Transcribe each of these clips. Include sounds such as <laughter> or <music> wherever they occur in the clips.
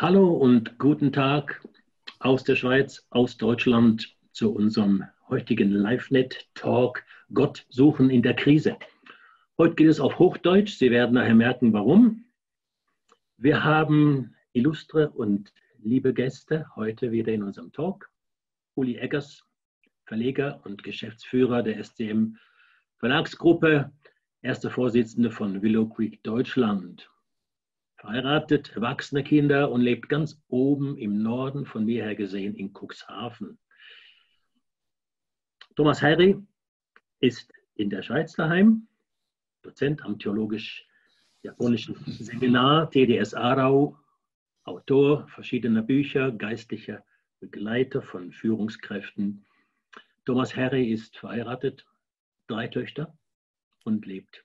Hallo und guten Tag aus der Schweiz, aus Deutschland zu unserem heutigen LiveNet-Talk Gott suchen in der Krise. Heute geht es auf Hochdeutsch. Sie werden nachher merken, warum. Wir haben illustre und liebe Gäste heute wieder in unserem Talk. Uli Eggers, Verleger und Geschäftsführer der SCM Verlagsgruppe, erster Vorsitzende von Willow Creek Deutschland verheiratet, erwachsene Kinder und lebt ganz oben im Norden von mir her gesehen in Cuxhaven. Thomas Harry ist in der Schweiz daheim, Dozent am Theologisch-Japonischen Seminar TDS Aarau, Autor verschiedener Bücher, geistlicher Begleiter von Führungskräften. Thomas Harry ist verheiratet, drei Töchter und lebt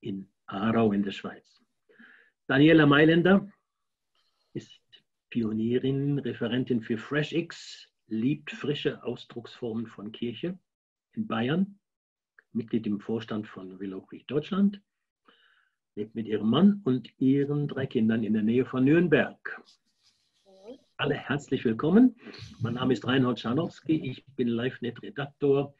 in Aarau in der Schweiz. Daniela Mailänder ist Pionierin, Referentin für FreshX, liebt frische Ausdrucksformen von Kirche in Bayern, Mitglied im Vorstand von Willow Creek Deutschland, lebt mit ihrem Mann und ihren drei Kindern in der Nähe von Nürnberg. Alle herzlich willkommen. Mein Name ist Reinhold Scharnowski, ich bin LiveNet-Redaktor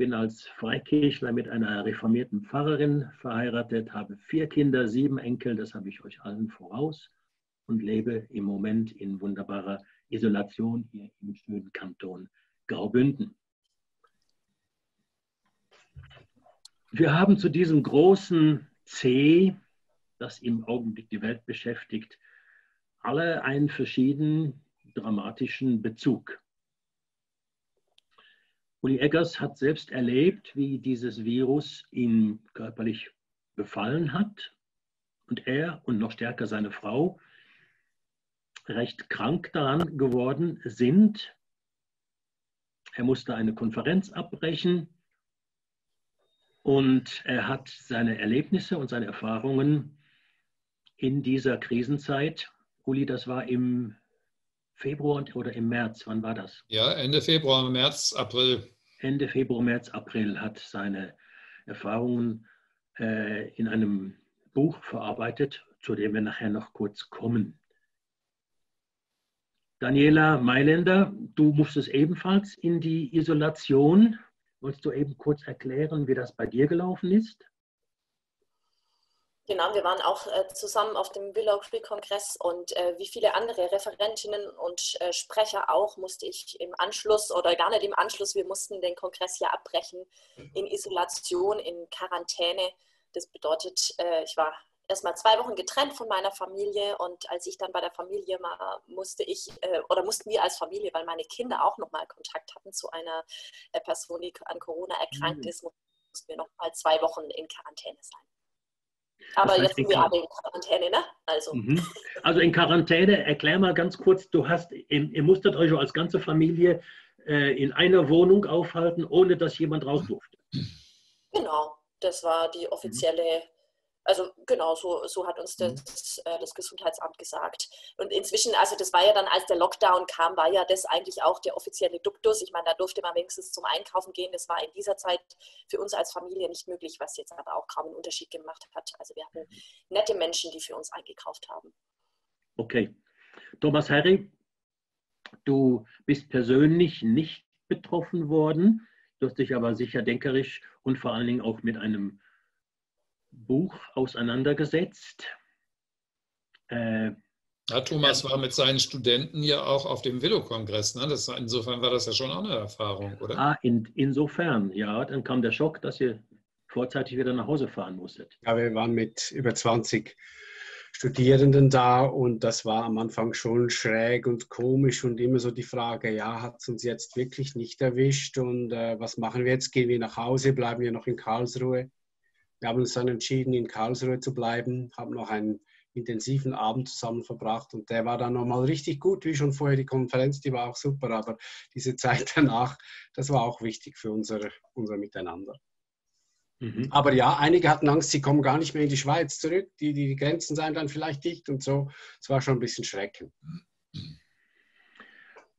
bin als Freikirchler mit einer reformierten Pfarrerin verheiratet, habe vier Kinder, sieben Enkel, das habe ich euch allen voraus und lebe im Moment in wunderbarer Isolation hier im schönen Kanton Graubünden. Wir haben zu diesem großen C, das im Augenblick die Welt beschäftigt, alle einen verschiedenen dramatischen Bezug. Uli Eggers hat selbst erlebt, wie dieses Virus ihn körperlich befallen hat und er und noch stärker seine Frau recht krank daran geworden sind. Er musste eine Konferenz abbrechen und er hat seine Erlebnisse und seine Erfahrungen in dieser Krisenzeit, Uli, das war im Februar oder im März, wann war das? Ja, Ende Februar, März, April. Ende Februar, März, April hat seine Erfahrungen äh, in einem Buch verarbeitet, zu dem wir nachher noch kurz kommen. Daniela Mailänder, du musstest ebenfalls in die Isolation. Wolltest du eben kurz erklären, wie das bei dir gelaufen ist? Genau, wir waren auch äh, zusammen auf dem Willow Creek Kongress und äh, wie viele andere Referentinnen und äh, Sprecher auch musste ich im Anschluss oder gar nicht im Anschluss, wir mussten den Kongress ja abbrechen in Isolation, in Quarantäne. Das bedeutet, äh, ich war erst mal zwei Wochen getrennt von meiner Familie und als ich dann bei der Familie war, musste ich äh, oder mussten wir als Familie, weil meine Kinder auch nochmal Kontakt hatten zu einer äh, Person, die an Corona erkrankt mhm. ist, mussten wir nochmal zwei Wochen in Quarantäne sein. Aber jetzt sind wir alle in Quarantäne, ne? Also. Mhm. also in Quarantäne, erklär mal ganz kurz, du hast, ihr musstet euch als ganze Familie äh, in einer Wohnung aufhalten, ohne dass jemand raus durfte. Genau, das war die offizielle also genau, so, so hat uns mhm. das, äh, das, Gesundheitsamt gesagt. Und inzwischen, also das war ja dann, als der Lockdown kam, war ja das eigentlich auch der offizielle Duktus. Ich meine, da durfte man wenigstens zum Einkaufen gehen. Das war in dieser Zeit für uns als Familie nicht möglich, was jetzt aber auch kaum einen Unterschied gemacht hat. Also wir hatten nette Menschen, die für uns eingekauft haben. Okay. Thomas Harry, du bist persönlich nicht betroffen worden. Du hast dich aber sicher denkerisch und vor allen Dingen auch mit einem Buch auseinandergesetzt. Äh, ja, Thomas war mit seinen Studenten ja auch auf dem Willow-Kongress. Ne? insofern war das ja schon auch eine Erfahrung, oder? Ah, in, insofern, ja. Dann kam der Schock, dass ihr vorzeitig wieder nach Hause fahren musstet. Ja, wir waren mit über 20 Studierenden da und das war am Anfang schon schräg und komisch und immer so die Frage, ja, hat es uns jetzt wirklich nicht erwischt und äh, was machen wir jetzt? Gehen wir nach Hause, bleiben wir noch in Karlsruhe? Wir haben uns dann entschieden, in Karlsruhe zu bleiben, haben noch einen intensiven Abend zusammen verbracht und der war dann nochmal richtig gut, wie schon vorher die Konferenz, die war auch super, aber diese Zeit <laughs> danach, das war auch wichtig für unser, unser Miteinander. Mhm. Aber ja, einige hatten Angst, sie kommen gar nicht mehr in die Schweiz zurück, die, die Grenzen seien dann vielleicht dicht und so. Es war schon ein bisschen schreckend.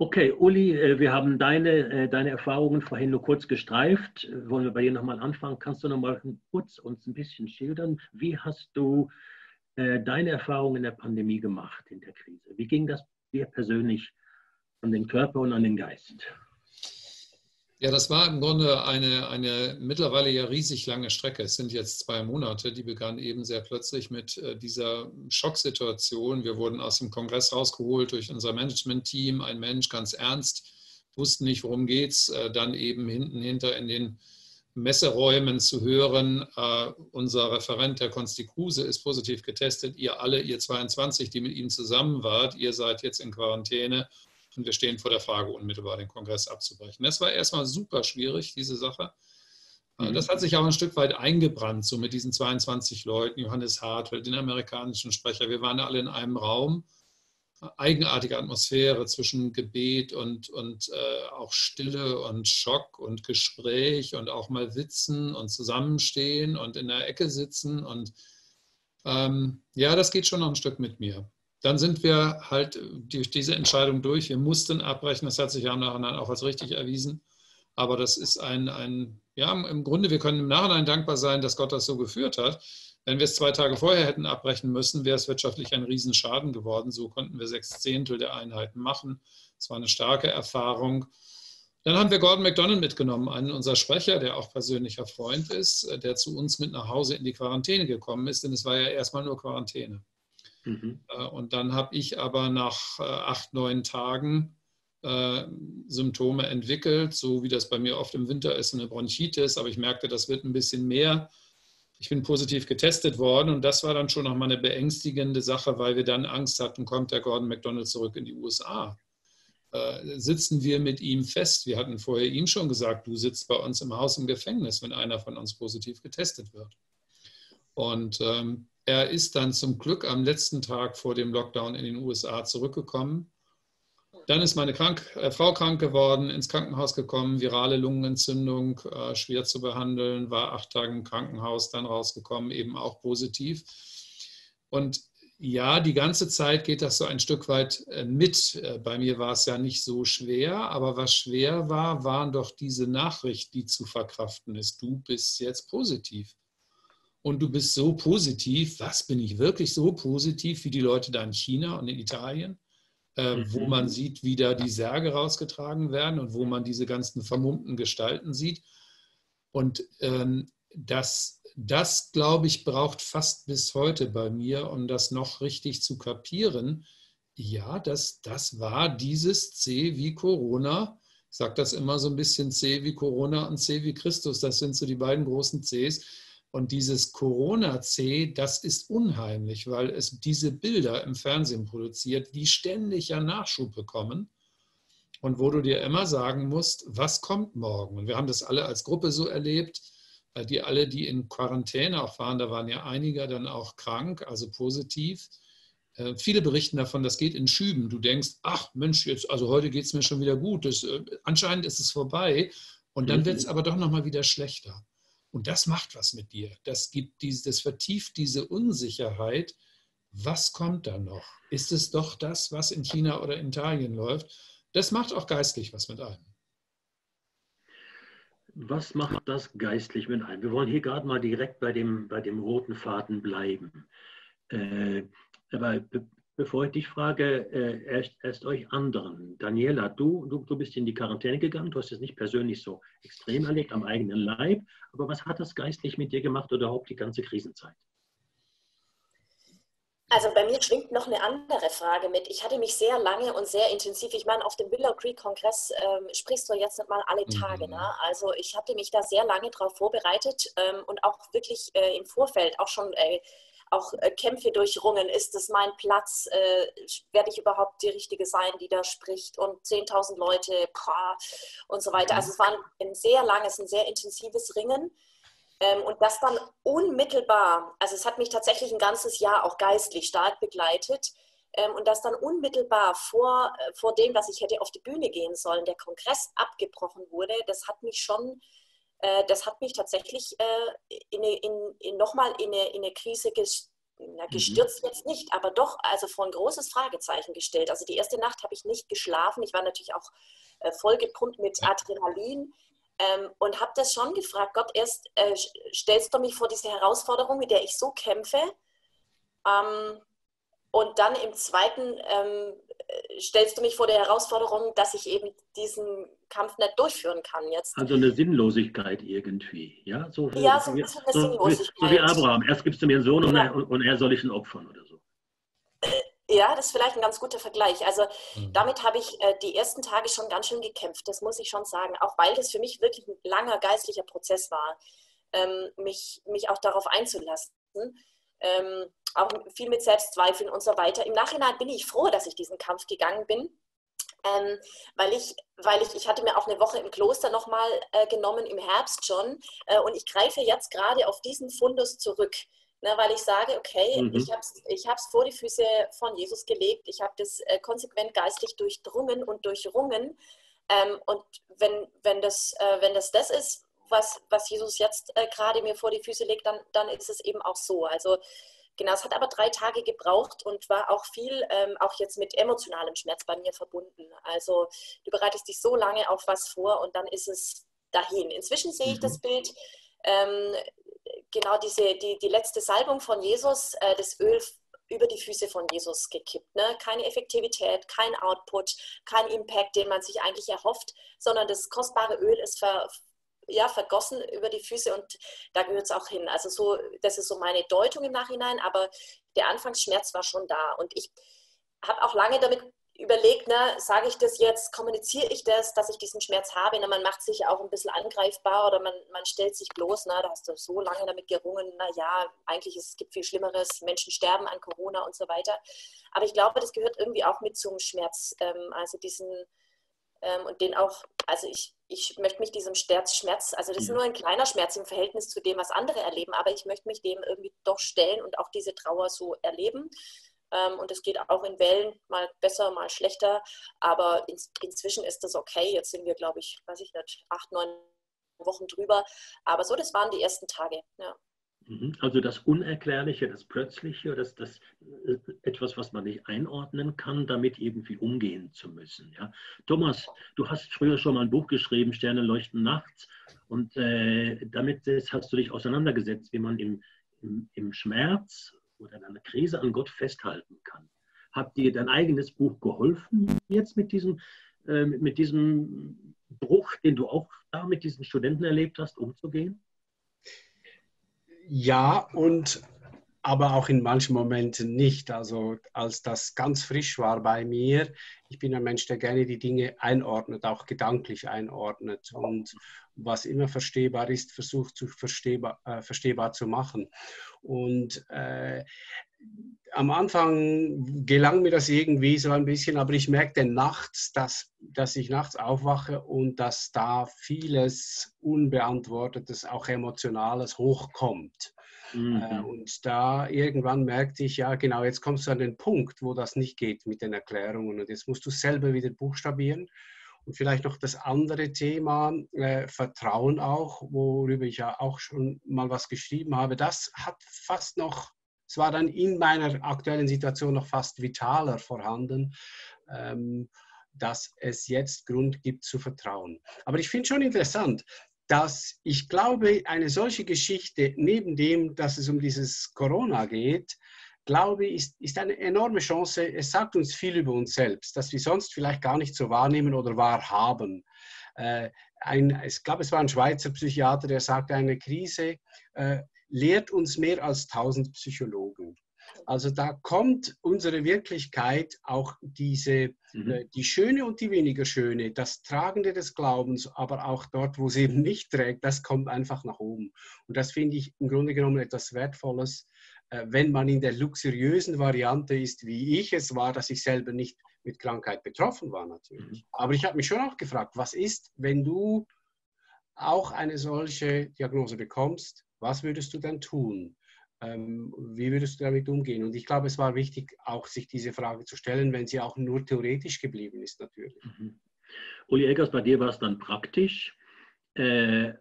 Okay, Uli, äh, wir haben deine, äh, deine Erfahrungen vorhin nur kurz gestreift. Wollen wir bei dir nochmal anfangen? Kannst du nochmal kurz uns ein bisschen schildern? Wie hast du äh, deine Erfahrung in der Pandemie gemacht, in der Krise? Wie ging das dir persönlich an den Körper und an den Geist? Ja, das war im Grunde eine, eine mittlerweile ja riesig lange Strecke. Es sind jetzt zwei Monate. Die begann eben sehr plötzlich mit äh, dieser Schocksituation. Wir wurden aus dem Kongress rausgeholt durch unser Management-Team. Ein Mensch ganz ernst, wussten nicht, worum geht's. Äh, dann eben hinten hinter in den Messeräumen zu hören, äh, unser Referent, der Konsti Kruse, ist positiv getestet. Ihr alle, ihr 22, die mit ihm zusammen wart, ihr seid jetzt in Quarantäne und wir stehen vor der Frage, unmittelbar den Kongress abzubrechen. Das war erstmal super schwierig, diese Sache. Äh, mhm. Das hat sich auch ein Stück weit eingebrannt, so mit diesen 22 Leuten, Johannes Hartwell, den amerikanischen Sprecher. Wir waren alle in einem Raum. Eigenartige Atmosphäre zwischen Gebet und, und äh, auch Stille und Schock und Gespräch und auch mal Witzen und Zusammenstehen und in der Ecke sitzen. Und ähm, ja, das geht schon noch ein Stück mit mir dann sind wir halt durch diese Entscheidung durch. Wir mussten abbrechen. Das hat sich ja im Nachhinein auch als richtig erwiesen. Aber das ist ein, ein, ja, im Grunde, wir können im Nachhinein dankbar sein, dass Gott das so geführt hat. Wenn wir es zwei Tage vorher hätten abbrechen müssen, wäre es wirtschaftlich ein Riesenschaden geworden. So konnten wir sechs Zehntel der Einheiten machen. Es war eine starke Erfahrung. Dann haben wir Gordon McDonald mitgenommen, einen unserer Sprecher, der auch persönlicher Freund ist, der zu uns mit nach Hause in die Quarantäne gekommen ist, denn es war ja erstmal nur Quarantäne. Mhm. Äh, und dann habe ich aber nach äh, acht, neun Tagen äh, Symptome entwickelt, so wie das bei mir oft im Winter ist, eine Bronchitis. Aber ich merkte, das wird ein bisschen mehr. Ich bin positiv getestet worden und das war dann schon nochmal eine beängstigende Sache, weil wir dann Angst hatten, kommt der Gordon McDonald zurück in die USA. Sitzen wir mit ihm fest? Wir hatten vorher ihm schon gesagt, du sitzt bei uns im Haus im Gefängnis, wenn einer von uns positiv getestet wird. Und ähm, er ist dann zum Glück am letzten Tag vor dem Lockdown in den USA zurückgekommen. Dann ist meine krank, äh, Frau krank geworden, ins Krankenhaus gekommen, virale Lungenentzündung, äh, schwer zu behandeln, war acht Tage im Krankenhaus, dann rausgekommen, eben auch positiv. Und ja, die ganze Zeit geht das so ein Stück weit äh, mit. Äh, bei mir war es ja nicht so schwer, aber was schwer war, waren doch diese Nachricht, die zu verkraften ist. Du bist jetzt positiv und du bist so positiv, was bin ich wirklich so positiv wie die Leute da in China und in Italien, äh, mhm. wo man sieht, wie da die Särge rausgetragen werden und wo man diese ganzen vermummten Gestalten sieht. Und ähm, das, das, glaube ich, braucht fast bis heute bei mir, um das noch richtig zu kapieren. Ja, das, das war dieses C wie Corona. Ich sage das immer so ein bisschen C wie Corona und C wie Christus. Das sind so die beiden großen Cs und dieses Corona-C, das ist unheimlich, weil es diese Bilder im Fernsehen produziert, die ständig ja Nachschub bekommen und wo du dir immer sagen musst, was kommt morgen? Und wir haben das alle als Gruppe so erlebt, die alle, die in Quarantäne auch waren, da waren ja einige dann auch krank, also positiv. Äh, viele berichten davon, das geht in Schüben. Du denkst, ach Mensch, jetzt, also heute geht es mir schon wieder gut. Das, äh, anscheinend ist es vorbei. Und dann mhm. wird es aber doch nochmal wieder schlechter. Und das macht was mit dir. Das, gibt diese, das vertieft diese Unsicherheit. Was kommt da noch? Ist es doch das, was in China oder in Italien läuft? Das macht auch geistlich was mit einem. Was macht das geistlich mit einem? Wir wollen hier gerade mal direkt bei dem, bei dem roten Faden bleiben. Äh, aber Bevor ich dich frage, äh, erst, erst, euch anderen. Daniela, du, du, du bist in die Quarantäne gegangen, du hast es nicht persönlich so extrem erlebt am eigenen Leib, aber was hat das geistlich mit dir gemacht oder überhaupt die ganze Krisenzeit? Also bei mir schwingt noch eine andere Frage mit. Ich hatte mich sehr lange und sehr intensiv, ich meine, auf dem Willow Creek Kongress ähm, sprichst du jetzt nicht mal alle Tage. Mhm. Ne? Also ich hatte mich da sehr lange darauf vorbereitet ähm, und auch wirklich äh, im Vorfeld auch schon äh, auch äh, Kämpfe durchrungen. Ist es mein Platz? Äh, werde ich überhaupt die Richtige sein, die da spricht? Und 10.000 Leute boah, und so weiter. Also es war ein sehr langes, ein sehr intensives Ringen. Ähm, und das dann unmittelbar, also es hat mich tatsächlich ein ganzes Jahr auch geistlich stark begleitet. Ähm, und das dann unmittelbar vor, äh, vor dem, dass ich hätte auf die Bühne gehen sollen, der Kongress abgebrochen wurde, das hat mich schon äh, das hat mich tatsächlich äh, in, in, in nochmal in eine, in eine Krise gestürzt. Na, mhm. gestürzt jetzt nicht, aber doch also vor ein großes Fragezeichen gestellt. Also die erste Nacht habe ich nicht geschlafen. Ich war natürlich auch äh, vollgepumpt mit Adrenalin ähm, und habe das schon gefragt, Gott, erst äh, stellst du mich vor diese Herausforderung, mit der ich so kämpfe Ähm, und dann im zweiten ähm, stellst du mich vor der Herausforderung, dass ich eben diesen Kampf nicht durchführen kann jetzt. Also eine Sinnlosigkeit irgendwie, ja? So, ja, so ein bisschen eine so, Sinnlosigkeit. So wie Abraham, erst gibst du mir einen Sohn und, er, und er soll ich ihn opfern oder so. Ja, das ist vielleicht ein ganz guter Vergleich. Also mhm. damit habe ich äh, die ersten Tage schon ganz schön gekämpft, das muss ich schon sagen, auch weil das für mich wirklich ein langer geistlicher Prozess war, ähm, mich, mich auch darauf einzulassen. Ähm, auch viel mit Selbstzweifeln und so weiter. Im Nachhinein bin ich froh, dass ich diesen Kampf gegangen bin. Ähm, weil ich, weil ich, ich hatte mir auch eine Woche im Kloster nochmal äh, genommen, im Herbst schon, äh, und ich greife jetzt gerade auf diesen Fundus zurück, ne, weil ich sage, okay, mhm. ich habe es ich vor die Füße von Jesus gelegt, ich habe das äh, konsequent geistlich durchdrungen und durchrungen, ähm, und wenn, wenn, das, äh, wenn das das ist, was, was Jesus jetzt äh, gerade mir vor die Füße legt, dann, dann ist es eben auch so. Also Genau, es hat aber drei Tage gebraucht und war auch viel, ähm, auch jetzt mit emotionalem Schmerz bei mir verbunden. Also du bereitest dich so lange auf was vor und dann ist es dahin. Inzwischen sehe ich das mhm. Bild, ähm, genau diese, die, die letzte Salbung von Jesus, äh, das Öl über die Füße von Jesus gekippt. Ne? Keine Effektivität, kein Output, kein Impact, den man sich eigentlich erhofft, sondern das kostbare Öl ist ver, ja, vergossen über die Füße und da gehört es auch hin. Also so, das ist so meine Deutung im Nachhinein, aber der Anfangsschmerz war schon da und ich habe auch lange damit überlegt, ne, sage ich das jetzt, kommuniziere ich das, dass ich diesen Schmerz habe? Ne, man macht sich auch ein bisschen angreifbar oder man, man stellt sich bloß, ne, da hast du so lange damit gerungen, na ja, eigentlich ist, es gibt viel Schlimmeres, Menschen sterben an Corona und so weiter. Aber ich glaube, das gehört irgendwie auch mit zum Schmerz, ähm, also diesen ähm, und den auch, also ich, ich möchte mich diesem Schmerz, also das ist nur ein kleiner Schmerz im Verhältnis zu dem, was andere erleben, aber ich möchte mich dem irgendwie doch stellen und auch diese Trauer so erleben. Ähm, und es geht auch in Wellen mal besser, mal schlechter, aber in, inzwischen ist das okay. Jetzt sind wir, glaube ich, weiß ich nicht, acht, neun Wochen drüber. Aber so, das waren die ersten Tage. Ja. Mhm. Also das Unerklärliche, das Plötzliche, das, das äh, etwas, was man nicht einordnen kann, damit irgendwie umgehen zu müssen. Ja. Thomas, du hast früher schon mal ein Buch geschrieben, Sterne leuchten nachts, und äh, damit hast du dich auseinandergesetzt, wie man im, im, im Schmerz oder in einer Krise an Gott festhalten kann. Hat dir dein eigenes Buch geholfen, jetzt mit diesem, äh, mit diesem Bruch, den du auch da mit diesen Studenten erlebt hast, umzugehen? Ja, und aber auch in manchen Momenten nicht. Also als das ganz frisch war bei mir, ich bin ein Mensch, der gerne die Dinge einordnet, auch gedanklich einordnet und was immer verstehbar ist, versucht zu verstehbar, äh, verstehbar zu machen. Und äh, am Anfang gelang mir das irgendwie so ein bisschen, aber ich merkte nachts, dass, dass ich nachts aufwache und dass da vieles Unbeantwortetes, auch Emotionales hochkommt. Mhm. Äh, und da irgendwann merkte ich, ja genau, jetzt kommst du an den Punkt, wo das nicht geht mit den Erklärungen und jetzt musst du selber wieder buchstabieren. Und vielleicht noch das andere Thema, äh, Vertrauen auch, worüber ich ja auch schon mal was geschrieben habe, das hat fast noch es war dann in meiner aktuellen Situation noch fast vitaler vorhanden, ähm, dass es jetzt Grund gibt zu vertrauen. Aber ich finde schon interessant, dass ich glaube, eine solche Geschichte, neben dem, dass es um dieses Corona geht, glaube ich, ist, ist eine enorme Chance. Es sagt uns viel über uns selbst, dass wir sonst vielleicht gar nicht so wahrnehmen oder wahrhaben. Äh, ein, ich glaube, es war ein Schweizer Psychiater, der sagte, eine Krise äh, lehrt uns mehr als tausend Psychologen. Also da kommt unsere Wirklichkeit, auch diese, mhm. äh, die schöne und die weniger schöne, das Tragende des Glaubens, aber auch dort, wo es eben nicht trägt, das kommt einfach nach oben. Und das finde ich im Grunde genommen etwas Wertvolles, äh, wenn man in der luxuriösen Variante ist, wie ich es war, dass ich selber nicht mit Krankheit betroffen war natürlich. Mhm. Aber ich habe mich schon auch gefragt, was ist, wenn du auch eine solche Diagnose bekommst, was würdest du dann tun? Ähm, wie würdest du damit umgehen? Und ich glaube, es war wichtig, auch sich diese Frage zu stellen, wenn sie auch nur theoretisch geblieben ist, natürlich. Mhm. Uli Eggers, bei dir war es dann praktisch, äh,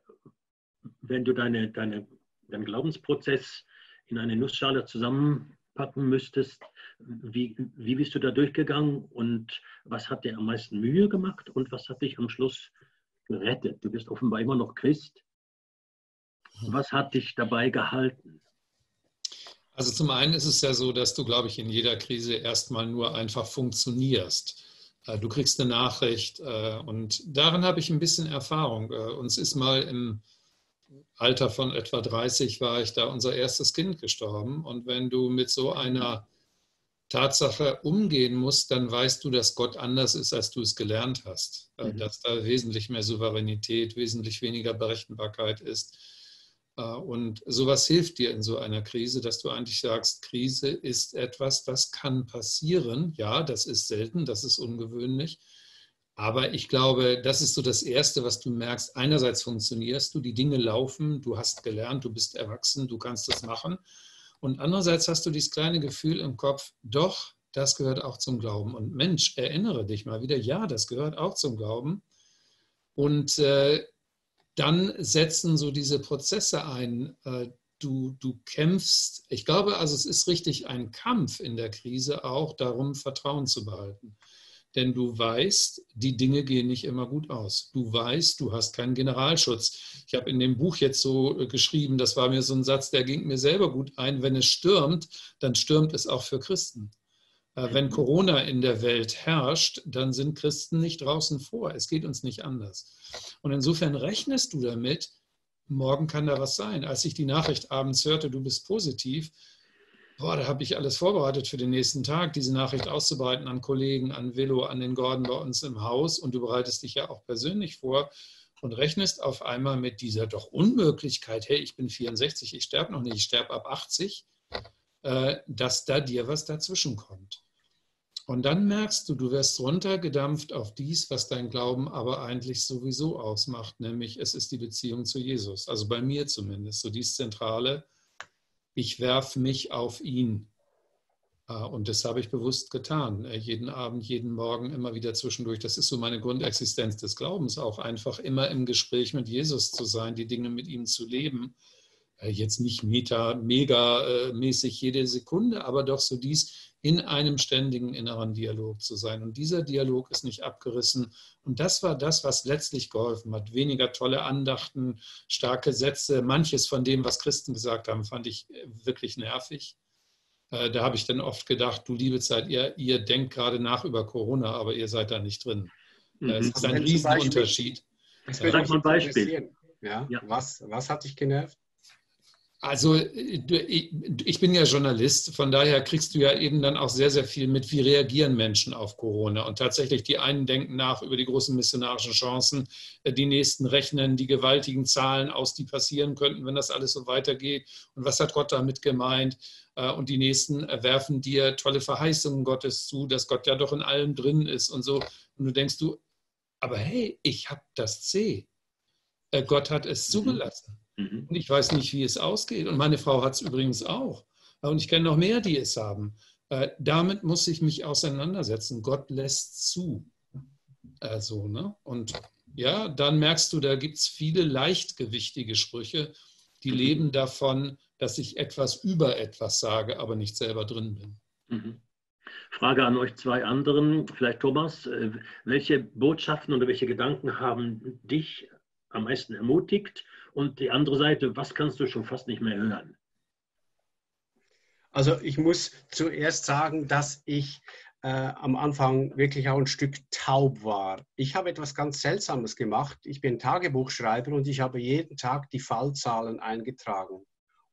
wenn du deine, deine, deinen Glaubensprozess in eine Nussschale zusammenpacken müsstest. Wie, wie bist du da durchgegangen und was hat dir am meisten Mühe gemacht und was hat dich am Schluss gerettet? Du bist offenbar immer noch Christ. Was hat dich dabei gehalten? Also zum einen ist es ja so, dass du, glaube ich, in jeder Krise erstmal nur einfach funktionierst. Äh, du kriegst eine Nachricht äh, und darin habe ich ein bisschen Erfahrung. Äh, uns ist mal im Alter von etwa 30 war ich da unser erstes Kind gestorben. Und wenn du mit so einer Tatsache umgehen musst, dann weißt du, dass Gott anders ist, als du es gelernt hast. Mhm. Dass da wesentlich mehr Souveränität, wesentlich weniger Berechenbarkeit ist. Und sowas hilft dir in so einer Krise, dass du eigentlich sagst, Krise ist etwas, das kann passieren. Ja, das ist selten, das ist ungewöhnlich. Aber ich glaube, das ist so das Erste, was du merkst. Einerseits funktionierst du, die Dinge laufen, du hast gelernt, du bist erwachsen, du kannst das machen. Und andererseits hast du dieses kleine Gefühl im Kopf, doch, das gehört auch zum Glauben. Und Mensch, erinnere dich mal wieder, ja, das gehört auch zum Glauben. Und äh, dann setzen so diese Prozesse ein. Äh, du, du kämpfst, ich glaube, also es ist richtig ein Kampf in der Krise auch darum, Vertrauen zu behalten denn du weißt, die Dinge gehen nicht immer gut aus. Du weißt, du hast keinen Generalschutz. Ich habe in dem Buch jetzt so äh, geschrieben, das war mir so ein Satz, der ging mir selber gut ein, wenn es stürmt, dann stürmt es auch für Christen. Äh, wenn. Corona in der Welt herrscht, dann sind Christen nicht draußen vor. Es geht uns nicht anders. Und insofern rechnest du damit, morgen kann da was sein. Als ich die Nachricht abends hörte, du bist positiv, boah, da habe ich alles vorbereitet für den nächsten Tag, diese Nachricht auszubereiten an Kollegen, an Willow, an den Gordon bei uns im Haus. Und du bereitest dich ja auch persönlich vor und rechnest auf einmal mit dieser doch Unmöglichkeit, hey, ich bin 64, ich sterbe noch nicht, ich sterbe ab 80, äh, dass da dir was dazwischen kommt. Und dann merkst du, du wirst runtergedampft auf dies, was dein Glauben aber eigentlich sowieso ausmacht, nämlich es ist die Beziehung zu Jesus. Also bei mir zumindest, so dies Zentrale, ich werfe mich auf ihn. Ah, und das habe ich bewusst getan. Äh, jeden Abend, jeden Morgen, immer wieder zwischendurch. Das ist so meine Grundexistenz des Glaubens, auch einfach immer im Gespräch mit Jesus zu sein, die Dinge mit ihm zu leben. Äh, jetzt nicht meta, mega äh, mäßig jede Sekunde, aber doch so dies in einem ständigen inneren Dialog zu sein. Und dieser Dialog ist nicht abgerissen. Und das war das, was letztlich geholfen hat. Weniger tolle Andachten, starke Sätze. Manches von dem, was Christen gesagt haben, fand ich äh, wirklich nervig. Da habe ich dann oft gedacht, du liebe Zeit, ihr, ihr denkt gerade nach über Corona, aber ihr seid da nicht drin. Mhm. Es ist ein Riesenunterschied. Das wäre ein Beispiel. Ja? ja? Was, was hat dich genervt? Also ich bin ja Journalist, von daher kriegst du ja eben dann auch sehr, sehr viel mit, wie reagieren Menschen auf Corona. Und tatsächlich, die einen denken nach über die großen missionarischen Chancen, äh, die nächsten rechnen die gewaltigen Zahlen aus, die passieren könnten, wenn das alles so weitergeht. Und was hat Gott damit gemeint? Äh, und die nächsten werfen dir tolle Verheißungen Gottes zu, dass Gott ja doch in allem drin ist und so. Und du denkst du, aber hey, ich habe das C. Äh, Gott hat es mhm. zugelassen. Mhm. Und ich weiß nicht, wie es ausgeht. Und meine Frau hat es übrigens auch. Und ich kenne noch mehr, die es haben. Äh, damit muss ich mich auseinandersetzen. Gott lässt zu. Also, ne? Und ja, dann merkst du, da gibt es viele leichtgewichtige Sprüche, die mhm. leben davon, dass ich etwas über etwas sage, aber nicht selber drin bin. Mhm. Frage an euch zwei anderen, vielleicht Thomas, äh, welche Botschaften oder welche Gedanken haben dich am meisten ermutigt und die andere Seite, was kannst du schon fast nicht mehr hören? Also ich muss zuerst sagen, dass ich äh, am Anfang wirklich auch ein Stück taub war. Ich habe etwas ganz Seltsames gemacht. Ich bin Tagebuchschreiber und ich habe jeden Tag die Fallzahlen eingetragen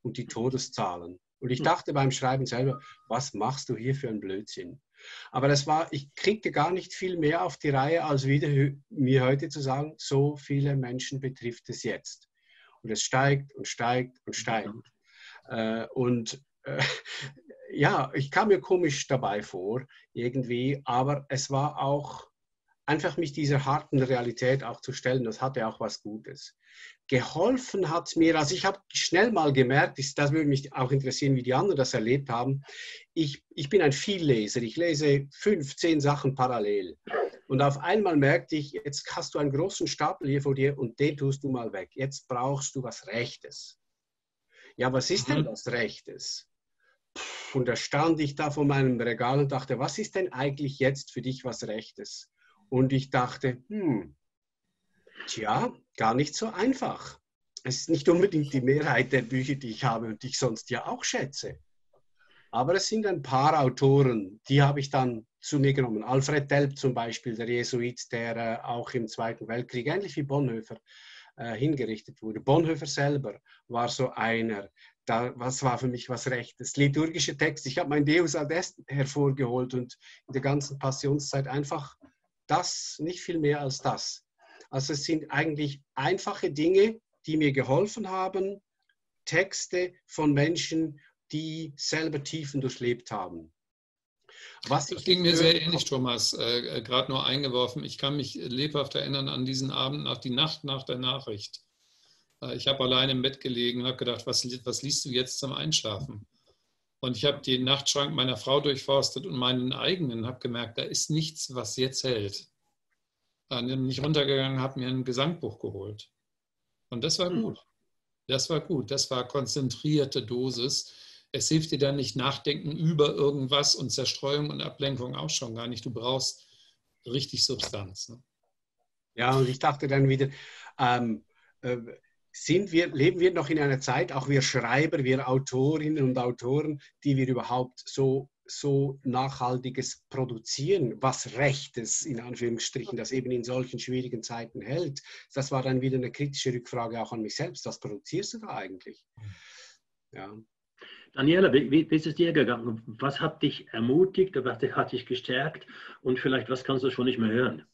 und die Todeszahlen. Und ich hm. dachte beim Schreiben selber, was machst du hier für einen Blödsinn? Aber das war, ich kriegte gar nicht viel mehr auf die Reihe, als wieder mir heute zu sagen, so viele Menschen betrifft es jetzt. Und es steigt und steigt und steigt. Äh, und äh, <laughs> ja, ich kam mir komisch dabei vor, irgendwie, aber es war auch einfach mich dieser harten Realität auch zu stellen, das hatte auch was Gutes. Geholfen hat mir, also ich habe schnell mal gemerkt, das würde mich auch interessieren, wie die anderen das erlebt haben. Ich, ich bin ein Vielleser, ich lese fünf, zehn Sachen parallel. Und auf einmal merkte ich, jetzt hast du einen großen Stapel hier vor dir und den tust du mal weg. Jetzt brauchst du was Rechtes. Ja, was ist denn was mhm. Rechtes? Und da stand ich da vor meinem Regal und dachte, was ist denn eigentlich jetzt für dich was Rechtes? Und ich dachte, hm, tja, gar nicht so einfach. Es ist nicht unbedingt die Mehrheit der Bücher, die ich habe und die ich sonst ja auch schätze. Aber es sind ein paar Autoren, die habe ich dann zu mir genommen. Alfred Delp zum Beispiel, der Jesuit, der äh, auch im Zweiten Weltkrieg, ähnlich wie Bonhoeffer, äh, hingerichtet wurde. Bonhoeffer selber war so einer. Da, was war für mich was Rechtes? Liturgische Text. Ich habe mein Deus ad est hervorgeholt und in der ganzen Passionszeit einfach das, nicht viel mehr als das. Also es sind eigentlich einfache Dinge, die mir geholfen haben, Texte von Menschen, die selber Tiefen durchlebt haben. Was das ging mir sehr ähnlich, Thomas, äh, äh gerade nur eingeworfen. Ich kann mich lebhaft erinnern an diesen Abend, nach die Nacht nach der Nachricht. Äh, ich habe allein im Bett gelegen und habe gedacht, was, was liest du jetzt zum Einschlafen? Und ich habe den Nachtschrank meiner Frau durchforstet und meinen eigenen, habe gemerkt, da ist nichts, was jetzt hält. Dann bin ich runtergegangen, habe mir ein Gesangbuch geholt. Und das war hm. gut. Das war gut. Das war konzentrierte Dosis es hilft dir dann nicht nachdenken über irgendwas und Zerstreuung und Ablenkung auch schon gar nicht. Du brauchst richtig Substanz. Ne? Ja, und ich dachte dann wieder, ähm, äh, sind wir, leben wir noch in einer Zeit, auch wir Schreiber, wir Autorinnen und Autoren, die wir überhaupt so, so nachhaltiges produzieren, was Rechtes in Anführungsstrichen, das eben in solchen schwierigen Zeiten hält. Das war dann wieder eine kritische Rückfrage auch an mich selbst. Was produzierst du da eigentlich? Ja. Daniela, wie, wie, ist es dir gegangen? Was hat dich ermutigt, was hat dich gestärkt und vielleicht was kannst du schon nicht mehr hören?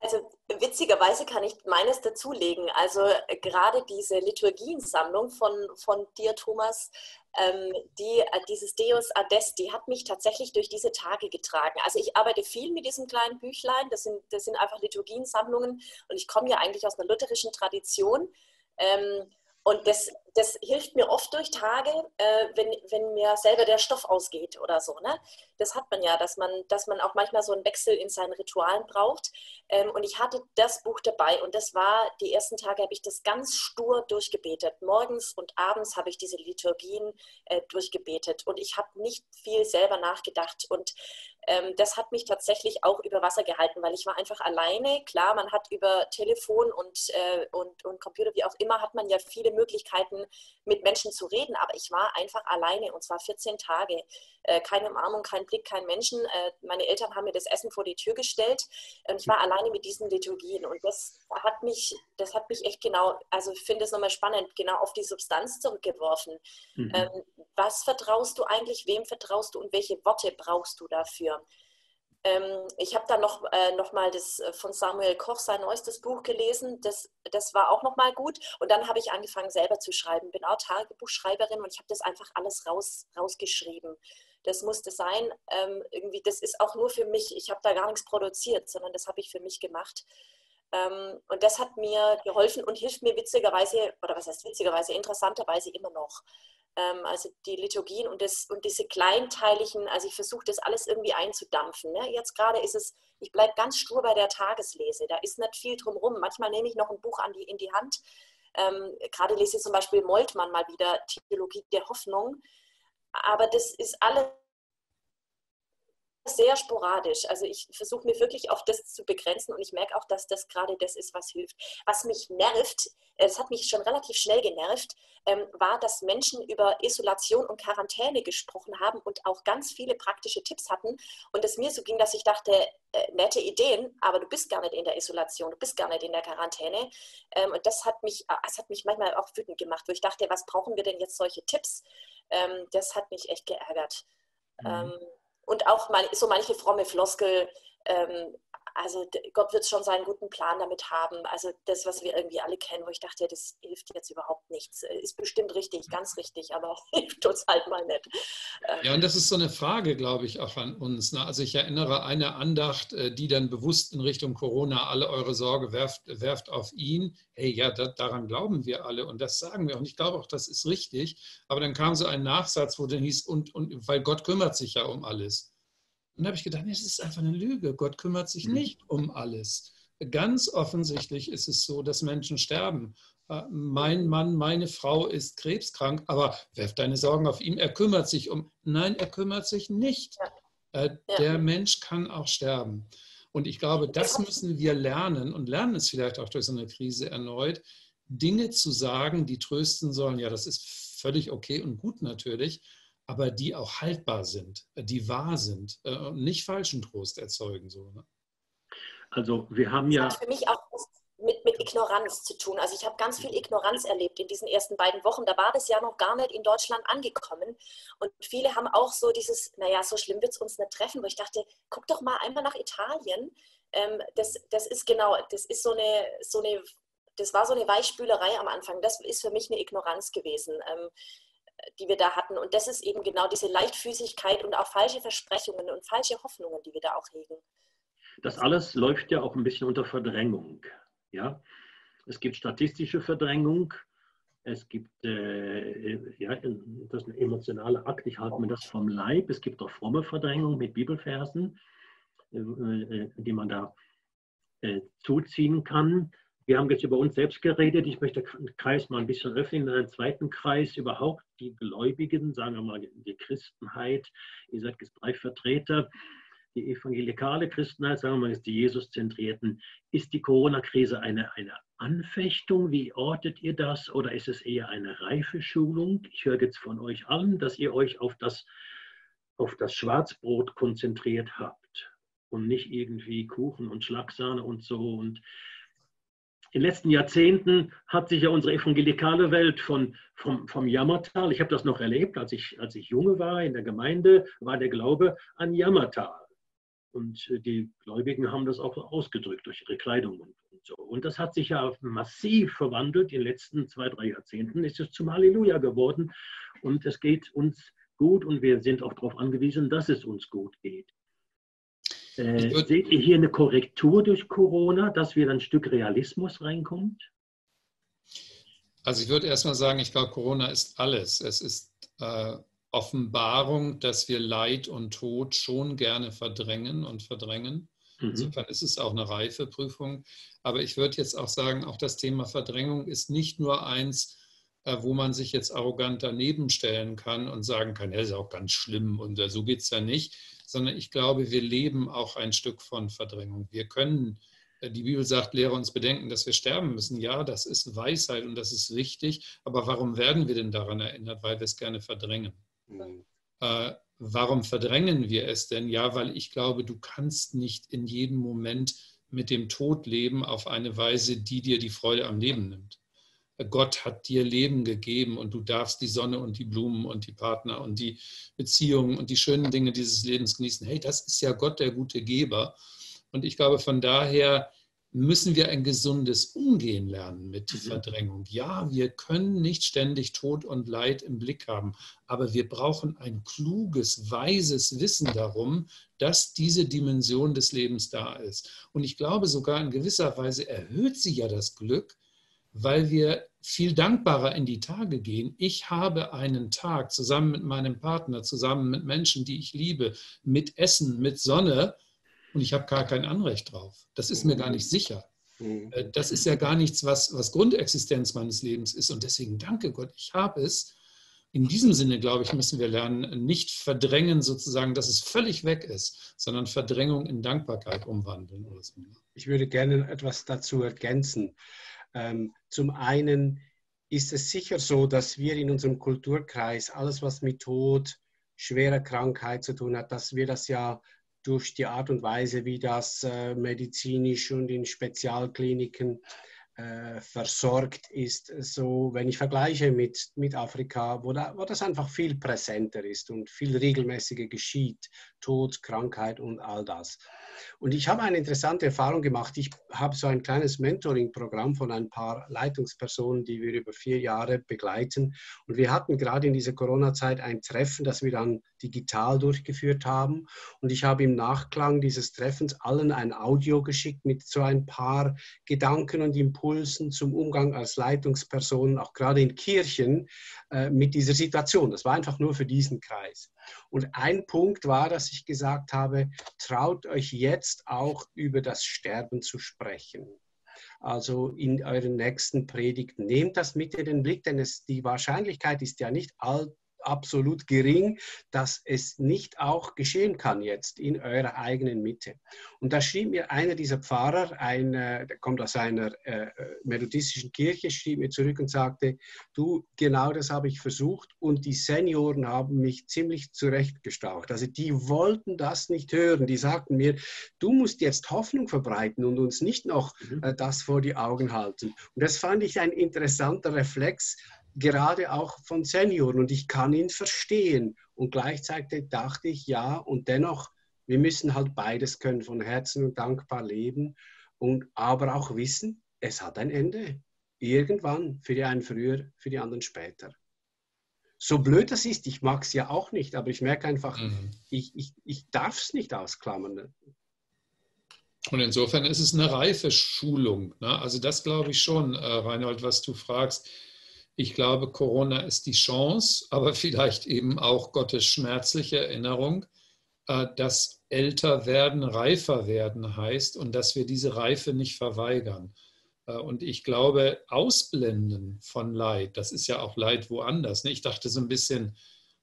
Also witzigerweise kann ich meines dazulegen. Also äh, gerade diese Liturgiensammlung von, von dir, Thomas, ähm, die, äh, dieses Deus Adest, die hat mich tatsächlich durch diese Tage getragen. Also ich arbeite viel mit diesem kleinen Büchlein. Das sind, das sind einfach Liturgiensammlungen und ich komme ja eigentlich aus einer lutherischen Tradition. Ähm, und das, das hilft mir oft durch Tage, äh, wenn, wenn mir selber der Stoff ausgeht oder so. Ne? Das hat man ja, dass man, dass man auch manchmal so einen Wechsel in seinen Ritualen braucht. Ähm, und ich hatte das Buch dabei und das war, die ersten Tage habe ich das ganz stur durchgebetet. Morgens und abends habe ich diese Liturgien äh, durchgebetet und ich habe nicht viel selber nachgedacht. Und ähm, das hat mich tatsächlich auch über Wasser gehalten, weil ich war einfach alleine. Klar, man hat über Telefon und, äh, und, und Computer, wie auch immer, hat man ja viele Möglichkeiten, mit Menschen zu reden, aber ich war einfach alleine und zwar 14 Tage. Äh, keine Umarmung, kein Blick, kein Menschen. Äh, meine Eltern haben mir das Essen vor die Tür gestellt und ich war alleine mit diesen Liturgien und das hat mich, das hat mich echt genau, also ich finde es nochmal spannend, genau auf die Substanz zurückgeworfen. Mhm. Ähm, was vertraust du eigentlich, wem vertraust du und welche Worte brauchst du dafür? Ähm, ich habe dann noch, äh, noch mal das äh, von Samuel Koch, sein neuestes Buch gelesen. Das, das war auch noch mal gut. Und dann habe ich angefangen, selber zu schreiben. Bin auch Tagebuchschreiberin und ich habe das einfach alles raus, rausgeschrieben. Das musste sein. Ähm, irgendwie, das ist auch nur für mich. Ich habe da gar nichts produziert, sondern das habe ich für mich gemacht. Ähm, und das hat mir geholfen und hilft mir witzigerweise, oder was heißt witzigerweise, interessanterweise immer noch. Ähm, also die Liturgien und, das, und diese kleinteiligen, also ich versuche das alles irgendwie einzudampfen. Ne? Jetzt gerade ist es, ich bleibe ganz stur bei der Tageslese, da ist nicht viel drumherum. Manchmal nehme ich noch ein Buch an die, in die Hand. Ähm, gerade lese ich zum Beispiel Moltmann mal wieder, Theologie der Hoffnung. Aber das ist alles sehr sporadisch. Also ich versuche mir wirklich auf das zu begrenzen und ich merke auch, dass das gerade das ist, was hilft. Was mich nervt, es hat mich schon relativ schnell genervt, ähm, war, dass Menschen über Isolation und Quarantäne gesprochen haben und auch ganz viele praktische Tipps hatten und es mir so ging, dass ich dachte, äh, nette Ideen, aber du bist gar nicht in der Isolation, du bist gar nicht in der Quarantäne. Ähm, und das hat mich, das hat mich manchmal auch wütend gemacht, wo ich dachte, was brauchen wir denn jetzt solche Tipps? Ähm, das hat mich echt geärgert. Mhm. Und auch so manche fromme Floskel, ähm, also Gott wird schon seinen guten Plan damit haben. Also das, was wir irgendwie alle kennen, wo ich dachte, das hilft jetzt überhaupt nichts. Äh, ist bestimmt richtig, ganz richtig, aber <laughs> hilft uns halt mal nicht. Ähm, ja, und das ist so eine Frage, glaube ich, auch an uns. Ne? Also ich erinnere eine Andacht, äh, die dann bewusst in Richtung Corona alle eure Sorge werft, werft auf ihn. Hey, ja, da, daran glauben wir alle und das sagen wir. Und ich glaube auch, das ist richtig. Aber dann kam so ein Nachsatz, wo dann hieß, und, und weil Gott kümmert sich ja um alles. Und da habe ich gedacht, nee, das ist einfach eine Lüge. Gott kümmert sich mhm. nicht um alles. Ganz offensichtlich ist es so, dass Menschen sterben. Äh, mein Mann, meine Frau ist krebskrank, aber werf deine Sorgen auf ihn. Er kümmert sich um. Nein, er kümmert sich nicht. Äh, der Mensch kann auch sterben. Und ich glaube, das müssen wir lernen und lernen es vielleicht auch durch so eine Krise erneut, Dinge zu sagen, die trösten sollen. Ja, das ist völlig okay und gut natürlich, aber die auch haltbar sind, die wahr sind äh, und nicht falschen Trost erzeugen. So, ne? Also wir haben ja. Das hat für mich auch mit, mit Ignoranz zu tun. Also ich habe ganz viel Ignoranz erlebt in diesen ersten beiden Wochen. Da war das ja noch gar nicht in Deutschland angekommen. Und viele haben auch so dieses, naja, so schlimm wird es uns nicht treffen, wo ich dachte, guck doch mal einmal nach Italien. Ähm, das, das ist genau, das ist so eine, so eine, das war so eine Weichspülerei am Anfang. Das ist für mich eine Ignoranz gewesen. Ähm, die wir da hatten. Und das ist eben genau diese Leichtfüßigkeit und auch falsche Versprechungen und falsche Hoffnungen, die wir da auch hegen. Das alles läuft ja auch ein bisschen unter Verdrängung. Ja? Es gibt statistische Verdrängung, es gibt, äh, ja, das ist ein emotionaler Akt, ich halte mir das vom Leib. Es gibt auch fromme Verdrängung mit Bibelversen, äh, äh, die man da äh, zuziehen kann. Wir haben jetzt über uns selbst geredet. Ich möchte den Kreis mal ein bisschen öffnen. In einem zweiten Kreis überhaupt die Gläubigen, sagen wir mal die Christenheit. Ihr seid jetzt drei Vertreter die evangelikale Christenheit, sagen wir mal, ist die Jesus-zentrierten. Ist die Corona-Krise eine, eine Anfechtung? Wie ortet ihr das? Oder ist es eher eine reife Schulung? Ich höre jetzt von euch allen, dass ihr euch auf das, auf das Schwarzbrot konzentriert habt und nicht irgendwie Kuchen und Schlagsahne und so. Und in den letzten Jahrzehnten hat sich ja unsere evangelikale Welt von, vom, vom Jammertal, ich habe das noch erlebt, als ich, als ich junge war in der Gemeinde, war der Glaube an Jammertal. Und äh, die Gläubigen haben das auch ausgedrückt durch ihre Kleidung und, so. Und das hat sich ja massiv verwandelt. In den letzten zwei, drei Jahrzehnten ist es zum Halleluja geworden. Und es geht uns gut und wir sind auch darauf angewiesen, dass es uns gut geht. Äh, seht ihr hier eine Korrektur durch Corona, dass wieder ein Stück Realismus reinkommt? Also ich würde erstmal sagen, ich glaube, Corona ist alles. Es ist äh, Offenbarung, dass wir Leid und Tod schon gerne verdrängen und verdrängen. Mhm. Insofern ist es auch eine reife Prüfung. Aber ich würde jetzt auch sagen, auch das Thema Verdrängung ist nicht nur eins, wo man sich jetzt arrogant daneben stellen kann und sagen kann, ja, ist auch ganz schlimm und äh, so geht es ja nicht, sondern ich glaube, wir leben auch ein Stück von Verdrängung. Wir können, äh, die Bibel sagt, lehre uns bedenken, dass wir sterben müssen. Ja, das ist Weisheit und das ist richtig, aber warum werden wir denn daran erinnert? Weil wir es gerne verdrängen. Mhm. Äh, warum verdrängen wir es denn? Ja, weil ich glaube, du kannst nicht in jedem Moment mit dem Tod leben auf eine Weise, die dir die Freude am Leben nimmt. Gott hat dir Leben gegeben und du darfst die Sonne und die Blumen und die Partner und die Beziehungen und die schönen Dinge dieses Lebens genießen. Hey, das ist ja Gott, der gute Geber. Und ich glaube, von daher müssen wir ein gesundes Umgehen lernen mit mhm. Verdrängung. Ja, wir können nicht ständig Tod und Leid im Blick haben, aber wir brauchen ein kluges, weises Wissen darum, dass diese Dimension des Lebens da ist. Und ich glaube sogar in gewisser Weise erhöht sie ja das Glück, weil wir viel dankbarer in die Tage gehen. Ich habe einen Tag zusammen mit meinem Partner, zusammen mit Menschen, die ich liebe, mit Essen, mit Sonne, und ich habe gar kein Anrecht drauf. Das ist mir gar nicht sicher. Mhm. Äh, das ist ja gar nichts, was, was Grundexistenz meines Lebens ist. Und deswegen danke Gott, ich habe es. In diesem Sinne, glaube ich, müssen wir lernen, nicht verdrängen sozusagen, dass es völlig weg ist, sondern Verdrängung in Dankbarkeit umwandeln. Oder so. Ich würde gerne etwas dazu ergänzen. Ähm, zum einen ist es sicher so, dass wir in unserem Kulturkreis alles, was mit Tod, schwerer Krankheit zu tun hat, dass wir das ja durch die Art und Weise, wie das äh, medizinisch und in Spezialkliniken äh, versorgt ist, so wenn ich vergleiche mit, mit Afrika, wo, da, wo das einfach viel präsenter ist und viel regelmäßiger geschieht, Tod, Krankheit und all das. Und ich habe eine interessante Erfahrung gemacht. Ich habe so ein kleines Mentoring-Programm von ein paar Leitungspersonen, die wir über vier Jahre begleiten. Und wir hatten gerade in dieser Corona-Zeit ein Treffen, das wir dann digital durchgeführt haben. Und ich habe im Nachklang dieses Treffens allen ein Audio geschickt mit so ein paar Gedanken und Impulsen zum Umgang als Leitungsperson, auch gerade in Kirchen, äh, mit dieser Situation. Das war einfach nur für diesen Kreis. Und ein Punkt war, dass ich gesagt habe, traut euch jetzt auch über das Sterben zu sprechen. Also in euren nächsten Predigten. Nehmt das mit in den Blick, denn es, die Wahrscheinlichkeit ist ja nicht all, absolut gering, dass es nicht auch geschehen kann jetzt in eurer eigenen Mitte. Und da schrieb mir einer dieser Pfarrer, ein, äh, der kommt aus einer äh, methodistischen Kirche, schrieb mir zurück und sagte, du, genau das habe ich versucht und die Senioren haben mich ziemlich zurechtgestaucht. Also die wollten das nicht hören. Die sagten mir, du musst jetzt Hoffnung verbreiten und uns nicht noch mhm. äh, das vor die Augen halten. Und das fand ich ein interessanter Reflex, gerade auch von Senioren und ich kann ihn verstehen. Und gleichzeitig dachte ich, ja, und dennoch, wir müssen halt beides können, von Herzen und dankbar leben und aber auch wissen, es hat ein Ende. Irgendwann, für die einen früher, für die anderen später. So blöd das ist, ich mag es ja auch nicht, aber ich merke einfach, mhm. ich, ich, ich darf es nicht ausklammern. Und insofern ist es eine reife Schulung. Ne? Also das glaube ich schon, äh, Reinhold, was du fragst. Ich glaube, Corona ist die Chance, aber vielleicht eben auch Gottes schmerzliche Erinnerung, äh, dass älter werden, reifer werden heißt und dass wir diese Reife nicht verweigern. Äh, und ich glaube, Ausblenden von Leid, das ist ja auch Leid woanders. Ne? Ich dachte so ein bisschen,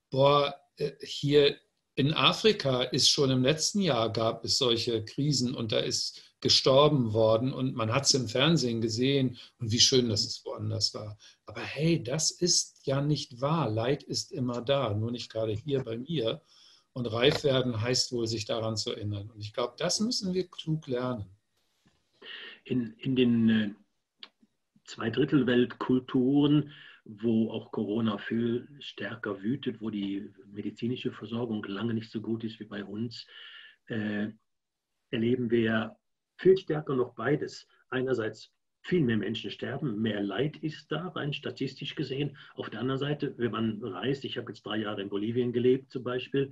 boah, äh, hier in Afrika ist schon im letzten Jahr gab es solche Krisen und da ist gestorben worden und man hat es im Fernsehen gesehen und wie schön, dass es woanders war. Aber hey, das ist ja nicht wahr. Leid ist immer da, nur nicht gerade hier bei mir. Und reif werden heißt wohl, sich daran zu erinnern. Und ich glaube, das müssen wir klug lernen. In, in den äh, Zweidrittelweltkulturen, wo auch Corona viel stärker wütet, wo die medizinische Versorgung lange nicht so gut ist wie bei uns, äh, erleben wir viel stärker noch beides. Einerseits viel mehr Menschen sterben, mehr Leid ist da, rein statistisch gesehen. Auf der anderen Seite, wenn man reist, ich habe jetzt drei Jahre in Bolivien gelebt zum Beispiel,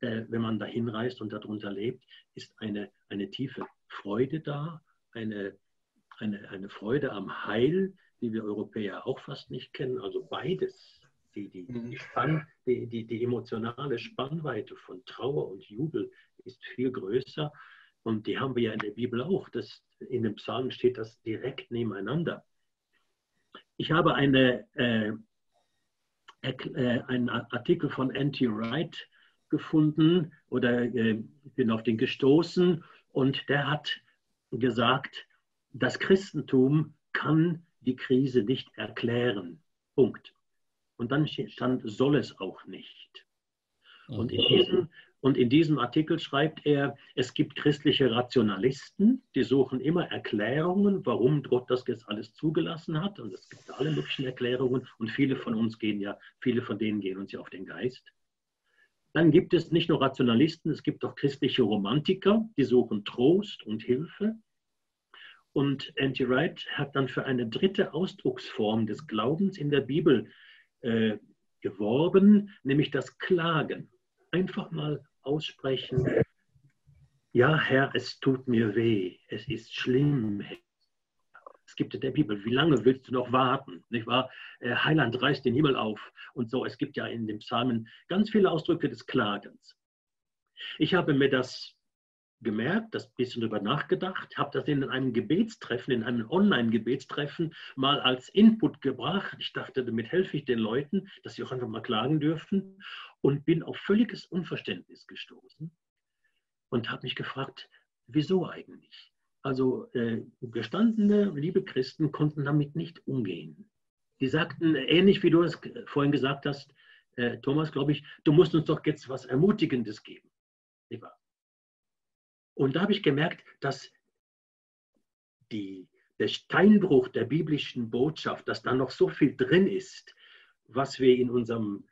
äh, wenn man dahin reist und darunter lebt, ist eine, eine tiefe Freude da, eine, eine, eine Freude am Heil, die wir Europäer auch fast nicht kennen. Also beides. Die, die, die, mhm. Spann, die, die, die emotionale Spannweite von Trauer und Jubel ist viel größer und die haben wir ja in der Bibel auch. Das, in dem Psalm steht das direkt nebeneinander. Ich habe eine, äh, äh, einen Artikel von N.T. Wright gefunden oder äh, bin auf den gestoßen und der hat gesagt, das Christentum kann die Krise nicht erklären. Punkt. Und dann stand, soll es auch nicht. Und in diesem und in diesem Artikel schreibt er, es gibt christliche Rationalisten, die suchen immer Erklärungen, warum Gott das jetzt alles zugelassen hat. Und es gibt alle möglichen Erklärungen. Und viele von uns gehen ja, viele von denen gehen uns ja auf den Geist. Dann gibt es nicht nur Rationalisten, es gibt auch christliche Romantiker, die suchen Trost und Hilfe. Und Anti Wright hat dann für eine dritte Ausdrucksform des Glaubens in der Bibel äh, geworben, nämlich das Klagen. Einfach mal aussprechen, ja Herr, es tut mir weh, es ist schlimm. Es gibt in der Bibel, wie lange willst du noch warten? Nicht wahr? Äh, Heiland reißt den Himmel auf und so. Es gibt ja in den Psalmen ganz viele Ausdrücke des Klagens. Ich habe mir das gemerkt, das bisschen darüber nachgedacht, habe das in einem Gebetstreffen, in einem Online-Gebetstreffen mal als Input gebracht. Ich dachte, damit helfe ich den Leuten, dass sie auch einfach mal klagen dürfen und bin auf völliges Unverständnis gestoßen und habe mich gefragt, wieso eigentlich? Also äh, gestandene, liebe Christen konnten damit nicht umgehen. Die sagten, ähnlich wie du es vorhin gesagt hast, äh, Thomas, glaube ich, du musst uns doch jetzt was Ermutigendes geben. Und da habe ich gemerkt, dass die, der Steinbruch der biblischen Botschaft, dass da noch so viel drin ist, was wir in unserem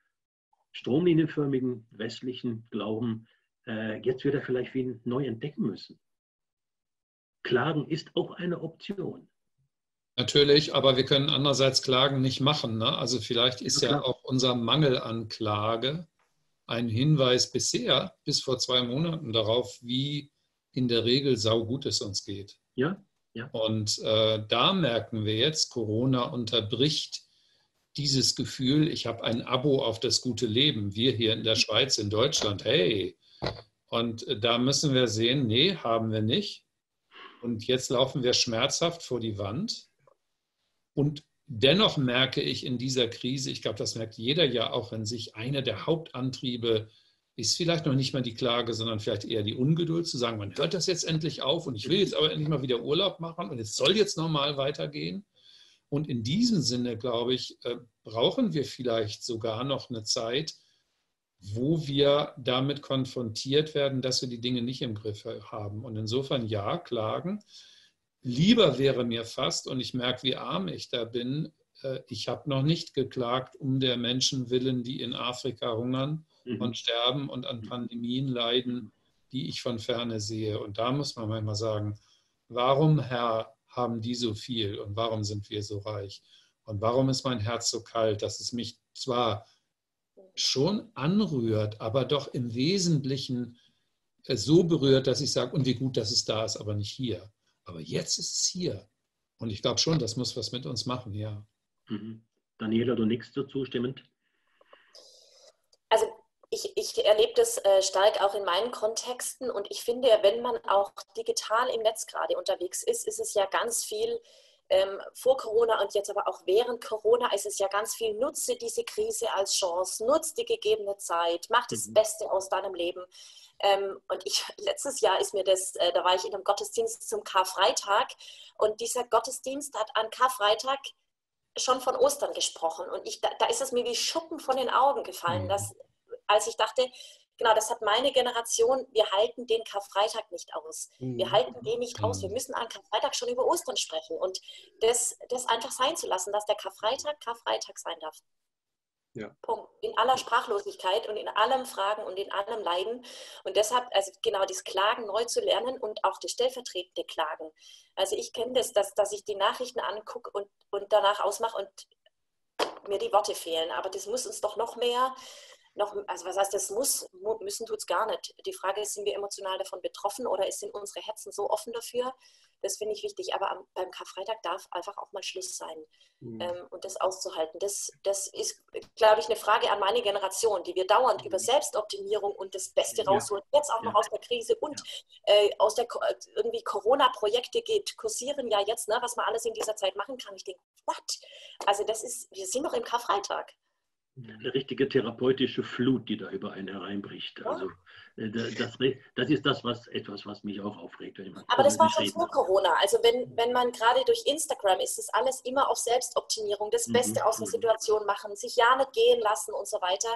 stromlinienförmigen westlichen Glauben äh, jetzt wieder vielleicht wie neu entdecken müssen. Klagen ist auch eine Option. Natürlich, aber wir können andererseits Klagen nicht machen. Ne? Also vielleicht ist ja, ja auch unser Mangel an Klage ein Hinweis bisher, bis vor zwei Monaten darauf, wie in der Regel saugut es uns geht. Ja, ja. Und äh, da merken wir jetzt, Corona unterbricht dieses Gefühl, ich habe ein Abo auf das gute Leben. Wir hier in der Schweiz, in Deutschland, hey. Und da müssen wir sehen, nee, haben wir nicht. Und jetzt laufen wir schmerzhaft vor die Wand. Und dennoch merke ich in dieser Krise, ich glaube, das merkt jeder ja auch in sich, einer der Hauptantriebe ist vielleicht noch nicht mal die Klage, sondern vielleicht eher die Ungeduld zu sagen, man hört das jetzt endlich auf und ich will jetzt aber endlich mal wieder Urlaub machen und es soll jetzt normal weitergehen. Und in diesem Sinne, glaube ich, äh, brauchen wir vielleicht sogar noch eine Zeit, wo wir damit konfrontiert werden, dass wir die Dinge nicht im Griff haben. Und insofern ja, klagen. Lieber wäre mir fast, und ich merke, wie arm ich da bin, äh, ich habe noch nicht geklagt um der Menschen willen, die in Afrika hungern mhm. und sterben und an Pandemien leiden, die ich von ferne sehe. Und da muss man manchmal sagen, warum, Herr, haben die so viel und warum sind wir so reich? Und warum ist mein Herz so kalt, dass es mich zwar schon anrührt, aber doch im Wesentlichen äh, so berührt, dass ich sage, und wie gut, dass es da ist, aber nicht hier. Aber jetzt ist es hier. Und ich glaube schon, das muss was mit uns machen, ja. Mhm. Daniela, du nichts dazu stimmend? Ich, ich erlebe das äh, stark auch in meinen Kontexten und ich finde, wenn man auch digital im Netz gerade unterwegs ist, ist es ja ganz viel ähm, vor Corona und jetzt aber auch während Corona ist es ja ganz viel, nutze diese Krise als Chance, nutze die gegebene Zeit, mach das mhm. Beste aus deinem Leben. Ähm, und ich, <laughs> letztes Jahr ist mir das, äh, da war ich in einem Gottesdienst zum Karfreitag und dieser Gottesdienst hat an Karfreitag schon von Ostern gesprochen und ich, da, da ist es mir wie Schuppen von den Augen gefallen, mhm. dass, als ich dachte, genau, das hat meine Generation, wir halten den Karfreitag nicht aus. Wir mhm. halten den nicht aus. Wir mhm. müssen an Karfreitag schon über Ostern sprechen und das, das einfach sein zu lassen, dass der Karfreitag Karfreitag sein darf. Ja. Punkt. In aller Sprachlosigkeit und in allem Fragen und in allem Leiden. Und deshalb, also genau das Klagen neu zu lernen und auch das stellvertretende Klagen. Also ich kenne das, dass, dass ich die Nachrichten angucke und, und danach ausmache und mir die Worte fehlen. Aber das muss uns doch noch mehr noch, also was heißt das muss, müssen tut es gar nicht. Die Frage ist, sind wir emotional davon betroffen oder sind unsere Herzen so offen dafür? Das finde ich wichtig. Aber am, beim Karfreitag darf einfach auch mal Schluss sein mhm. ähm, und das auszuhalten. Das, das ist, glaube ich, eine Frage an meine Generation, die wir dauernd mhm. über Selbstoptimierung und das Beste rausholen, ja. jetzt auch noch ja. aus der Krise und ja. äh, aus der irgendwie Corona-Projekte geht, kursieren ja jetzt, ne, was man alles in dieser Zeit machen kann. Ich denke, what? Also das ist, wir sind noch im Karfreitag eine richtige therapeutische Flut, die da über einen hereinbricht. Also äh, das, das ist das, was etwas, was mich auch aufregt. Aber das war schon vor Corona. Also wenn, wenn man gerade durch Instagram ist, ist alles immer auf Selbstoptimierung, das Beste mhm. aus der mhm. Situation machen, sich ja nicht gehen lassen und so weiter.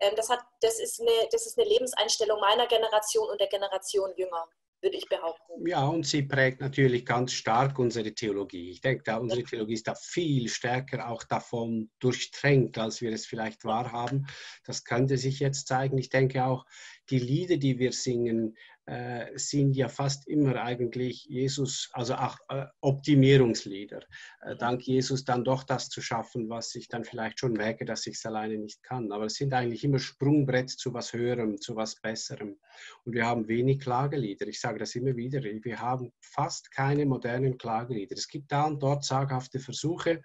Ähm, das, hat, das, ist eine, das ist eine Lebenseinstellung meiner Generation und der Generation jünger würde ich behaupten. Ja, und sie prägt natürlich ganz stark unsere Theologie. Ich denke, da unsere Theologie ist da viel stärker auch davon durchtränkt, als wir es vielleicht wahrhaben. Das könnte sich jetzt zeigen. Ich denke auch, die Lieder, die wir singen, äh, sind ja fast immer eigentlich Jesus, also auch äh, Optimierungslieder. Äh, dank Jesus dann doch das zu schaffen, was ich dann vielleicht schon merke, dass ich es alleine nicht kann. Aber es sind eigentlich immer Sprungbrett zu was Höherem, zu was Besserem. Und wir haben wenig Klagelieder. Ich sage das immer wieder. Wir haben fast keine modernen Klagelieder. Es gibt da und dort zaghafte Versuche,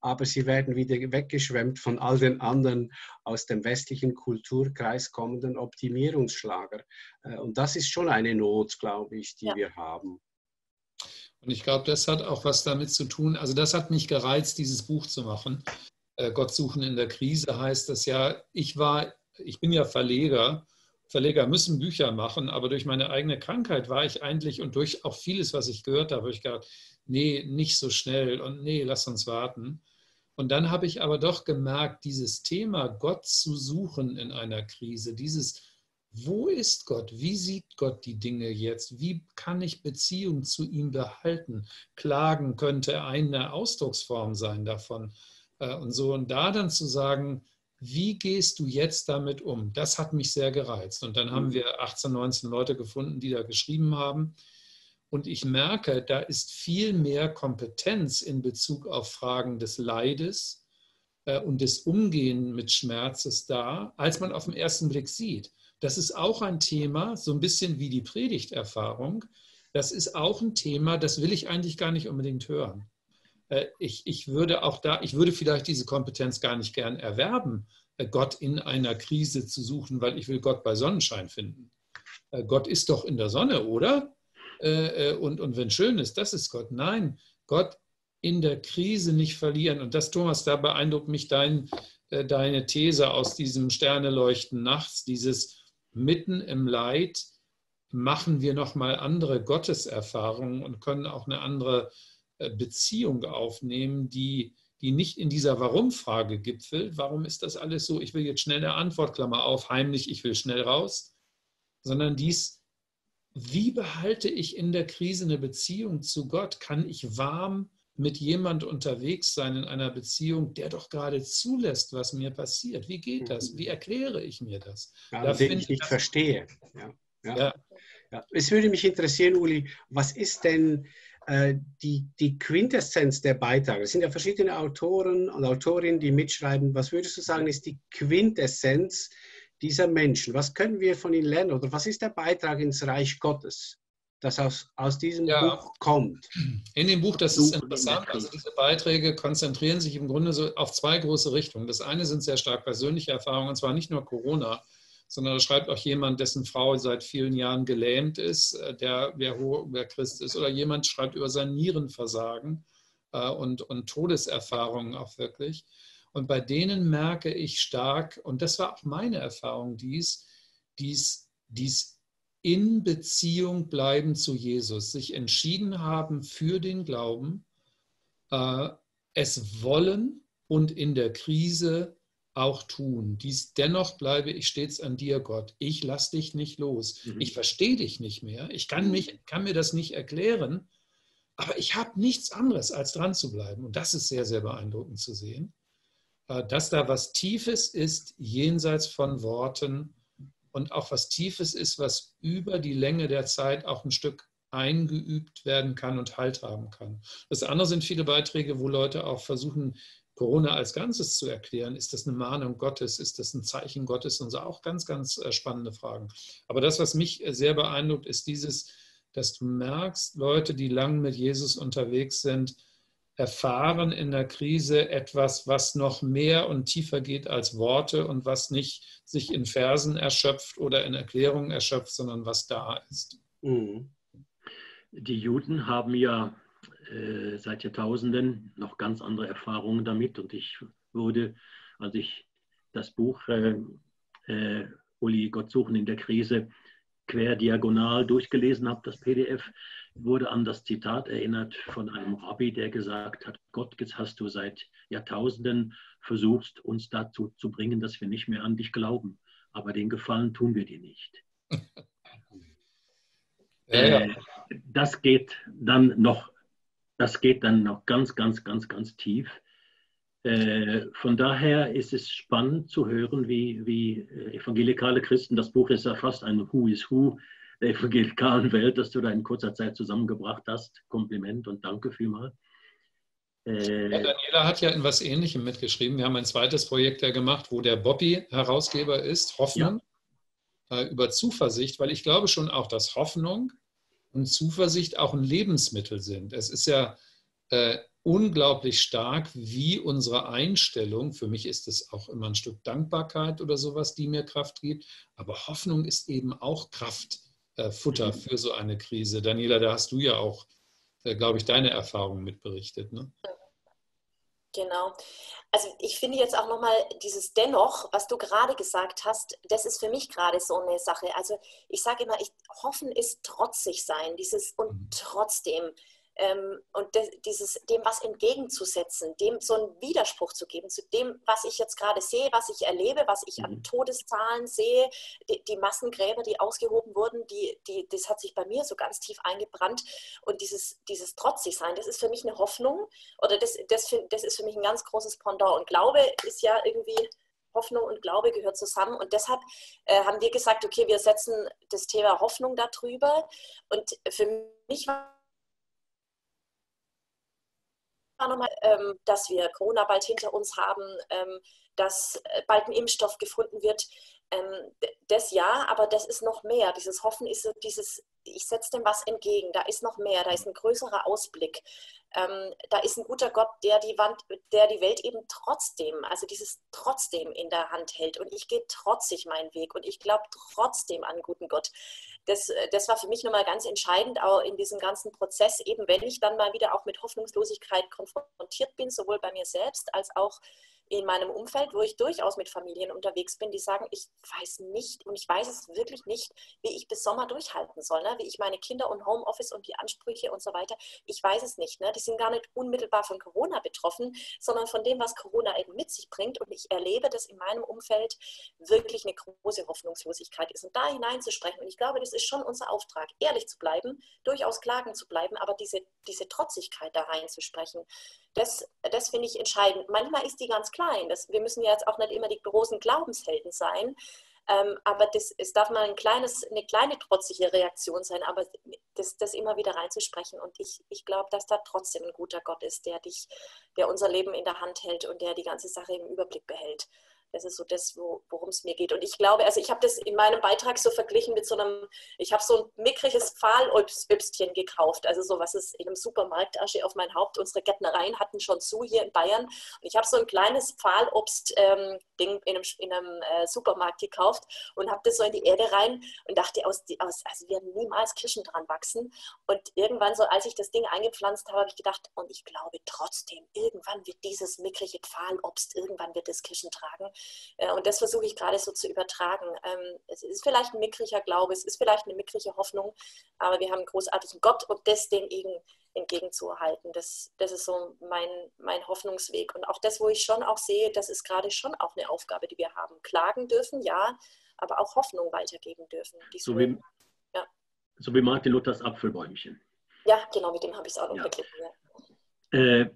aber sie werden wieder weggeschwemmt von all den anderen aus dem westlichen Kulturkreis kommenden Optimierungsschlager. Äh, und das ist schon eine Not, glaube ich, die ja. wir haben. Und ich glaube, das hat auch was damit zu tun. Also das hat mich gereizt, dieses Buch zu machen. Äh, Gott suchen in der Krise heißt das ja. Ich war, ich bin ja Verleger. Verleger müssen Bücher machen, aber durch meine eigene Krankheit war ich eigentlich und durch auch vieles, was ich gehört habe, habe ich gedacht, nee, nicht so schnell und nee, lass uns warten. Und dann habe ich aber doch gemerkt, dieses Thema Gott zu suchen in einer Krise, dieses, wo ist Gott? Wie sieht Gott die Dinge jetzt? Wie kann ich Beziehung zu ihm behalten? Klagen könnte eine Ausdrucksform sein davon. Äh, und so, und da dann zu sagen, wie gehst du jetzt damit um? Das hat mich sehr gereizt. Und dann haben mhm. wir 18, 19 Leute gefunden, die da geschrieben haben. Und ich merke, da ist viel mehr Kompetenz in Bezug auf Fragen des Leides äh, und des Umgehen mit Schmerzes da, als man auf den ersten Blick sieht. Das ist auch ein Thema, so ein bisschen wie die Predigterfahrung. Das ist auch ein Thema, das will ich eigentlich gar nicht unbedingt hören. Äh, ich, ich würde auch da, ich würde vielleicht diese Kompetenz gar nicht gern erwerben, äh, Gott in einer Krise zu suchen, weil ich will Gott bei Sonnenschein finden. Gott ist doch in der Sonne, oder? Äh, äh, und, und wenn schön ist, das ist Gott. Nein, Gott in der Krise nicht verlieren. Und das, Thomas, da beeindruckt mich dein, äh, deine These aus diesem Sterneleuchten nachts, dieses mitten im Leid machen wir nochmal andere Gotteserfahrungen und können auch eine andere äh, Beziehung aufnehmen, die, die nicht in dieser Warum-Frage gipfelt. Warum ist das alles so? Ich will jetzt schnell eine Antwort, Klammer auf, heimlich, ich will schnell raus, sondern dies, wie behalte ich in der Krise eine Beziehung zu Gott? Kann ich warm mit jemand unterwegs sein in einer Beziehung, der doch gerade zulässt, was mir passiert? Wie geht das? Mhm. Wie erkläre ich mir das? Ja, da den ich nicht verstehe. Ja. ja. ja. Es würde mich interessieren, Uli, was ist denn äh, die, die Quintessenz der Beiträge? Es sind ja verschiedene Autoren und Autorinnen, die mitschreiben. Was würdest du sagen, ist die Quintessenz dieser Menschen? Was können wir von ihnen lernen? Oder was ist der Beitrag ins Reich Gottes? das aus, aus diesem ja. Buch kommt. In dem Buch, das ist interessant, also diese Beiträge konzentrieren sich im Grunde so auf zwei große Richtungen. Das eine sind sehr stark persönliche Erfahrungen, und zwar nicht nur Corona, sondern da schreibt auch jemand, dessen Frau seit vielen Jahren gelähmt ist, äh, der, wer, wer Christ ist, oder jemand schreibt über sein Nierenversagen äh, und, und Todeserfahrungen auch wirklich. Und bei denen merke ich stark, und das war auch meine Erfahrung, dies, dies, dies in Beziehung bleiben zu Jesus, sich entschieden haben für den Glauben, äh, es wollen und in der Krise auch tun. Dies dennoch bleibe ich stets an dir, Gott. Ich lass dich nicht los. Mhm. Ich verstehe dich nicht mehr. Ich kann, mhm. mich, kann mir das nicht erklären. Aber ich habe nichts anderes, als dran zu bleiben. Und das ist sehr, sehr beeindruckend zu sehen, dass da was Tiefes ist, jenseits von Worten und auch was Tiefes ist, was über die Länge der Zeit auch ein Stück eingeübt werden kann und Halt haben kann. Das andere sind viele Beiträge, wo Leute auch versuchen, Corona als Ganzes zu erklären. Ist das eine Mahnung Gottes? Ist das ein Zeichen Gottes? Und so auch ganz, ganz äh, spannende Fragen. Aber das, was mich äh, sehr beeindruckt, ist dieses, dass du merkst, Leute, die lang mit Jesus unterwegs sind, erfahren in der Krise etwas, was noch mehr und tiefer geht als Worte und was nicht sich in Versen erschöpft oder in Erklärungen erschöpft, sondern was da ist. Mhm. Die Juden haben ja äh, seit Jahrtausenden noch ganz andere Erfahrungen damit und ich wurde, als ich das Buch äh, äh, Uli Gott suchen in der Krise quer diagonal durchgelesen habe, das PDF, wurde an das Zitat erinnert von einem Rabbi, der gesagt hat, Gott, jetzt hast du seit Jahrtausenden versucht, uns dazu zu bringen, dass wir nicht mehr an dich glauben. Aber den Gefallen tun wir dir nicht. <laughs> ja, ja. Äh, das geht dann noch, das geht dann noch ganz, ganz, ganz, ganz tief. Äh, von daher ist es spannend zu hören, wie, wie äh, evangelikale Christen, das Buch ist ja fast ein Who is Who der evangelikalen Welt, dass du da in kurzer Zeit zusammengebracht hast. Kompliment und danke vielmals. Äh, ja, Daniela hat ja in was Ähnlichem mitgeschrieben. Wir haben ein zweites Projekt ja gemacht, wo der Bobby Herausgeber ist, Hoffnung, ja. äh, über Zuversicht, weil ich glaube schon auch, dass Hoffnung und Zuversicht auch ein Lebensmittel sind. Es ist ja äh, unglaublich stark, wie unsere Einstellung, für mich ist es auch immer ein Stück Dankbarkeit oder sowas, die mir Kraft gibt, aber Hoffnung ist eben auch Kraft Futter mhm. für so eine Krise. Daniela, da hast du ja auch, äh, glaube ich, deine Erfahrungen mitberichtet. Ne? Genau. Also ich finde jetzt auch nochmal dieses Dennoch, was du gerade gesagt hast, das ist für mich gerade so eine Sache. Also ich sage immer, ich, hoffen ist trotzig sein, dieses und mhm. trotzdem ähm, und de, dieses, dem was entgegenzusetzen, dem so einen Widerspruch zu geben zu dem, was ich jetzt gerade sehe, was ich erlebe, was ich an mhm. Todeszahlen sehe, die, die, Massengräber, die ausgehoben wurden, die, die, das hat sich bei mir so ganz tief eingebrannt. Und dieses, dieses Trotzigsein, das ist für mich eine Hoffnung oder das, das, das ist für mich ein ganz großes Pendant. Und Glaube ist ja irgendwie Hoffnung und Glaube gehört zusammen. Und deshalb äh, haben wir gesagt, okay, wir setzen das Thema Hoffnung darüber. Und für mich war nochmal, ähm, dass wir Corona bald hinter uns haben, ähm, dass äh, bald ein Impfstoff gefunden wird. Ähm, das ja, aber das ist noch mehr. Dieses Hoffen ist dieses ich setze dem was entgegen, da ist noch mehr, da ist ein größerer Ausblick. Ähm, da ist ein guter Gott, der die, Wand, der die Welt eben trotzdem, also dieses trotzdem in der Hand hält. Und ich gehe trotzig meinen Weg und ich glaube trotzdem an einen guten Gott. Das, äh, das war für mich nochmal ganz entscheidend, auch in diesem ganzen Prozess, eben wenn ich dann mal wieder auch mit Hoffnungslosigkeit konfrontiert bin, sowohl bei mir selbst als auch in meinem Umfeld, wo ich durchaus mit Familien unterwegs bin, die sagen, ich weiß nicht und ich weiß es wirklich nicht, wie ich bis Sommer durchhalten soll, ne? wie ich meine Kinder und Homeoffice und die Ansprüche und so weiter, ich weiß es nicht. Ne? Die sind gar nicht unmittelbar von Corona betroffen, sondern von dem, was Corona eben mit sich bringt. Und ich erlebe, dass in meinem Umfeld wirklich eine große Hoffnungslosigkeit ist. Und da hineinzusprechen, und ich glaube, das ist schon unser Auftrag, ehrlich zu bleiben, durchaus klagen zu bleiben, aber diese, diese Trotzigkeit da reinzusprechen, das, das finde ich entscheidend. Manchmal ist die ganz klein. Das, wir müssen ja jetzt auch nicht immer die großen Glaubenshelden sein. Ähm, aber das, es darf mal ein kleines, eine kleine trotzige Reaktion sein, aber das, das immer wieder reinzusprechen. Und ich, ich glaube, dass da trotzdem ein guter Gott ist, der dich, der unser Leben in der Hand hält und der die ganze Sache im Überblick behält. Das ist so das, worum es mir geht. Und ich glaube, also ich habe das in meinem Beitrag so verglichen mit so einem, ich habe so ein mickriges Pfahlobstchen gekauft, also so was ist in einem Supermarkt, Asche auf mein Haupt. Unsere Gärtnereien hatten schon zu hier in Bayern. Und ich habe so ein kleines Pfahlobst-Ding ähm, in einem, in einem äh, Supermarkt gekauft und habe das so in die Erde rein und dachte, aus, aus, also werden niemals Kirschen dran wachsen. Und irgendwann so, als ich das Ding eingepflanzt habe, habe ich gedacht, und ich glaube trotzdem, irgendwann wird dieses mickrige Pfahlobst, irgendwann wird es Kirschen tragen. Äh, und das versuche ich gerade so zu übertragen. Ähm, es ist vielleicht ein mickriger Glaube, es ist vielleicht eine mickrige Hoffnung, aber wir haben einen großartigen Gott und das dem entgegenzuhalten. Das, das ist so mein, mein Hoffnungsweg. Und auch das, wo ich schon auch sehe, das ist gerade schon auch eine Aufgabe, die wir haben. Klagen dürfen, ja, aber auch Hoffnung weitergeben dürfen. So wie, ja. so wie Martin Luthers Apfelbäumchen. Ja, genau, mit dem habe ich es auch noch ja. verglichen. Ja. Äh,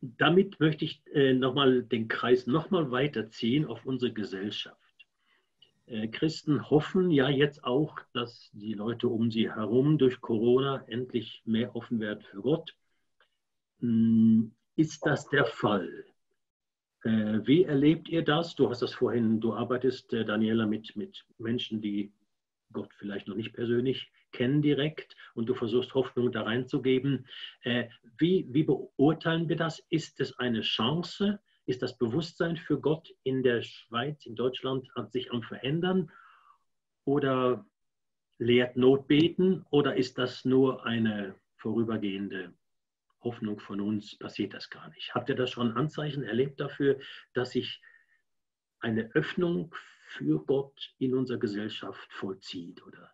damit möchte ich äh, nochmal den Kreis nochmal weiterziehen auf unsere Gesellschaft. Äh, Christen hoffen ja jetzt auch, dass die Leute um sie herum durch Corona endlich mehr offen werden für Gott. Hm, ist das der Fall? Äh, wie erlebt ihr das? Du hast das vorhin, du arbeitest, äh, Daniela, mit, mit Menschen, die Gott vielleicht noch nicht persönlich kennen direkt und du versuchst Hoffnung da reinzugeben. Äh, wie, wie beurteilen wir das? Ist es eine Chance? Ist das Bewusstsein für Gott in der Schweiz, in Deutschland sich am Verändern? Oder lehrt Notbeten? Oder ist das nur eine vorübergehende Hoffnung von uns? Passiert das gar nicht? Habt ihr da schon Anzeichen erlebt dafür, dass sich eine Öffnung für Gott in unserer Gesellschaft vollzieht? Oder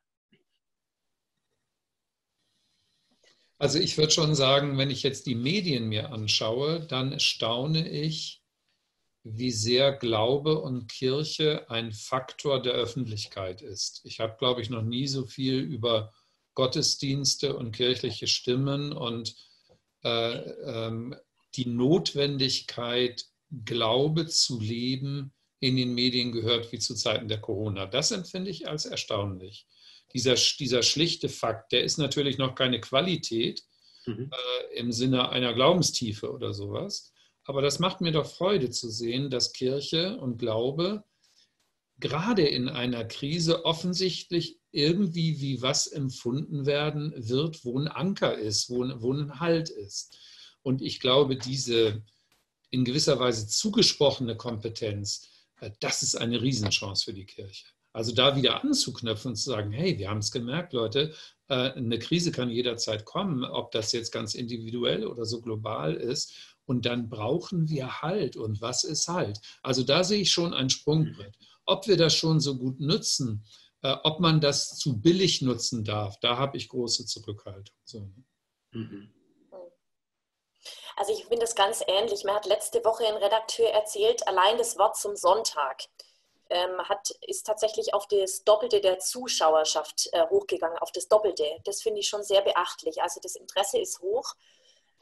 Also ich würde schon sagen, wenn ich jetzt die Medien mir anschaue, dann staune ich, wie sehr Glaube und Kirche ein Faktor der Öffentlichkeit ist. Ich habe, glaube ich, noch nie so viel über Gottesdienste und kirchliche Stimmen und äh, ähm, die Notwendigkeit, Glaube zu leben, in den Medien gehört wie zu Zeiten der Corona. Das empfinde ich als erstaunlich dieser, dieser schlichte Fakt, der ist natürlich noch keine Qualität mhm. äh, im Sinne einer Glaubenstiefe oder sowas. Aber das macht mir doch Freude zu sehen, dass Kirche und Glaube gerade in einer Krise offensichtlich irgendwie wie was empfunden werden wird, wo ein Anker ist, wo, wo ein Halt ist. Und ich glaube, diese in gewisser Weise zugesprochene Kompetenz, äh, das ist eine Riesenchance für die Kirche. Also da wieder anzuknöpfen und zu sagen, hey, wir haben es gemerkt, Leute, äh, eine Krise kann jederzeit kommen, ob das jetzt ganz individuell oder so global ist. Und dann brauchen wir Halt. Und was ist Halt? Also da sehe ich schon ein Sprungbrett. Ob wir das schon so gut nutzen, äh, ob man das zu billig nutzen darf, da habe ich große Zurückhaltung. So. Ne? Mhm. Also ich finde das ganz ähnlich. Mir hat letzte Woche ein Redakteur erzählt, allein das Wort zum Sonntag ähm, hat, ist tatsächlich auf das Doppelte der Zuschauerschaft äh, hochgegangen, auf das Doppelte. Das finde ich schon sehr beachtlich. Also das Interesse ist hoch,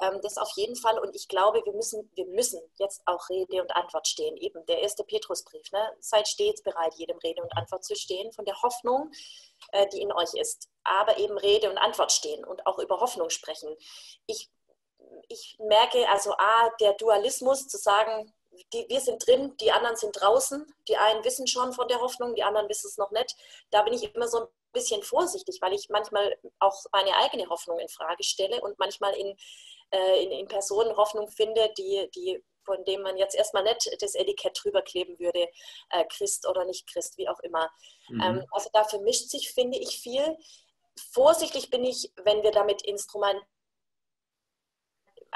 ähm, das auf jeden Fall. Und ich glaube, wir müssen, wir müssen jetzt auch Rede und Antwort stehen. Eben der erste Petrusbrief. Ne? Seid stets bereit, jedem Rede und Antwort zu stehen, von der Hoffnung, äh, die in euch ist. Aber eben Rede und Antwort stehen und auch über Hoffnung sprechen. Ich, ich merke also, A, der Dualismus zu sagen, die, wir sind drin, die anderen sind draußen. Die einen wissen schon von der Hoffnung, die anderen wissen es noch nicht. Da bin ich immer so ein bisschen vorsichtig, weil ich manchmal auch meine eigene Hoffnung in Frage stelle und manchmal in, äh, in, in Personen Hoffnung finde, die, die von dem man jetzt erstmal nicht das Etikett drüber kleben würde, äh, Christ oder nicht Christ, wie auch immer. Mhm. Ähm, also da vermischt sich, finde ich, viel. Vorsichtig bin ich, wenn wir damit Instrument,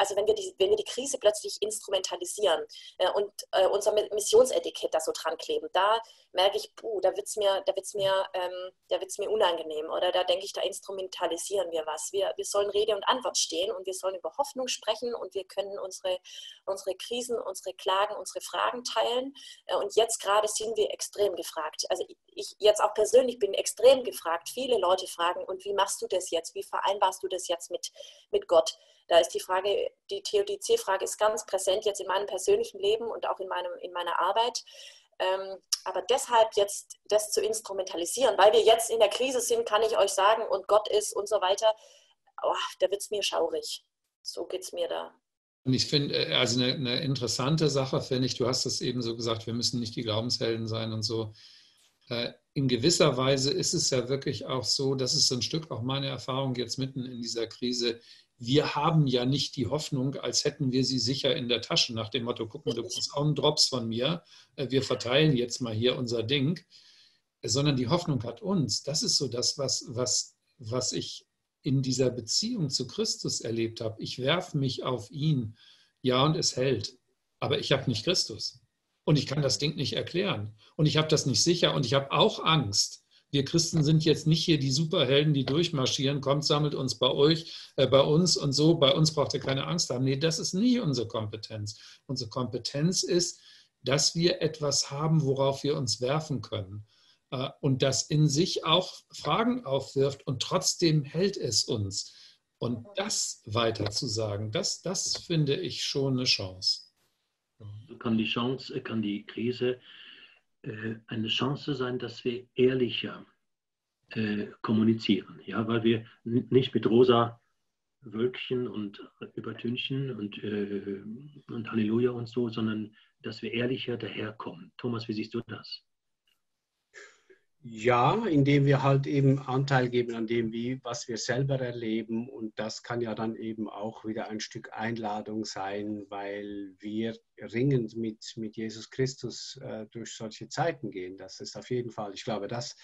also wenn wir die, wenn wir die Krise plötzlich instrumentalisieren äh, und äh, unser Missionsetikett da so dran kleben, da merke ich, puh, da wird es mir, da wird's mir, ähm, mir unangenehm oder da denke ich, da instrumentalisieren wir was. Wir, wir sollen Rede und Antwort stehen und wir sollen über Hoffnung sprechen und wir können unsere, unsere Krisen, unsere Klagen, unsere Fragen teilen. Äh, und jetzt gerade sind wir extrem gefragt. Also ich jetzt auch persönlich bin extrem gefragt. Viele Leute fragen, und wie machst du das jetzt? Wie vereinbarst du das jetzt mit, mit Gott? Da ist die Frage, die Theodizee-Frage ist ganz präsent jetzt in meinem persönlichen Leben und auch in, meinem, in meiner Arbeit. Ähm, aber deshalb jetzt das zu instrumentalisieren, weil wir jetzt in der Krise sind, kann ich euch sagen, und Gott ist und so weiter, oh, da wird es mir schaurig. So geht es mir da. Und ich finde, äh, also eine, eine, interessante Sache finde ich, du hast es eben so gesagt, wir müssen nicht die Glaubenshelden sein und so. Äh, in gewisser Weise ist es ja wirklich auch so, das ist ein Stück auch meine Erfahrung jetzt mitten in dieser Krise, wir haben ja nicht die Hoffnung, als hätten wir sie sicher in der Tasche, nach dem Motto, guck mal, du kriegst auch einen Drops von mir, äh, wir verteilen jetzt mal hier unser Ding, sondern die Hoffnung hat uns. Das ist so das, was, was, was ich in dieser Beziehung zu Christus erlebt habe. Ich werfe mich auf ihn, ja, und es hält, aber ich habe nicht Christus. Und ich kann das Ding nicht erklären. Und ich habe das nicht sicher und ich habe auch Angst wir Christen sind jetzt nicht hier die Superhelden, die durchmarschieren, kommt, sammelt uns bei euch, äh, bei uns und so, bei uns braucht ihr keine Angst haben. Nee, das ist nie unsere Kompetenz. Unsere Kompetenz ist, dass wir etwas haben, worauf wir uns werfen können. Äh, und das in sich auch Fragen aufwirft und trotzdem hält es uns. Und das weiter zu sagen, das, das finde ich schon eine Chance. Kann die Chance, kann die Krise eine Chance sein, dass wir ehrlicher äh, kommunizieren. Ja, weil wir nicht mit rosa Wölkchen und Übertünchen und, äh, und Halleluja und so, sondern dass wir ehrlicher daherkommen. Thomas, wie siehst du das? Ja, indem wir halt eben Anteil geben an dem, wie, was wir selber erleben. Und das kann ja dann eben auch wieder ein Stück Einladung sein, weil wir ringend mit, mit Jesus Christus äh, durch solche Zeiten gehen. Das ist auf jeden Fall, ich glaube, das,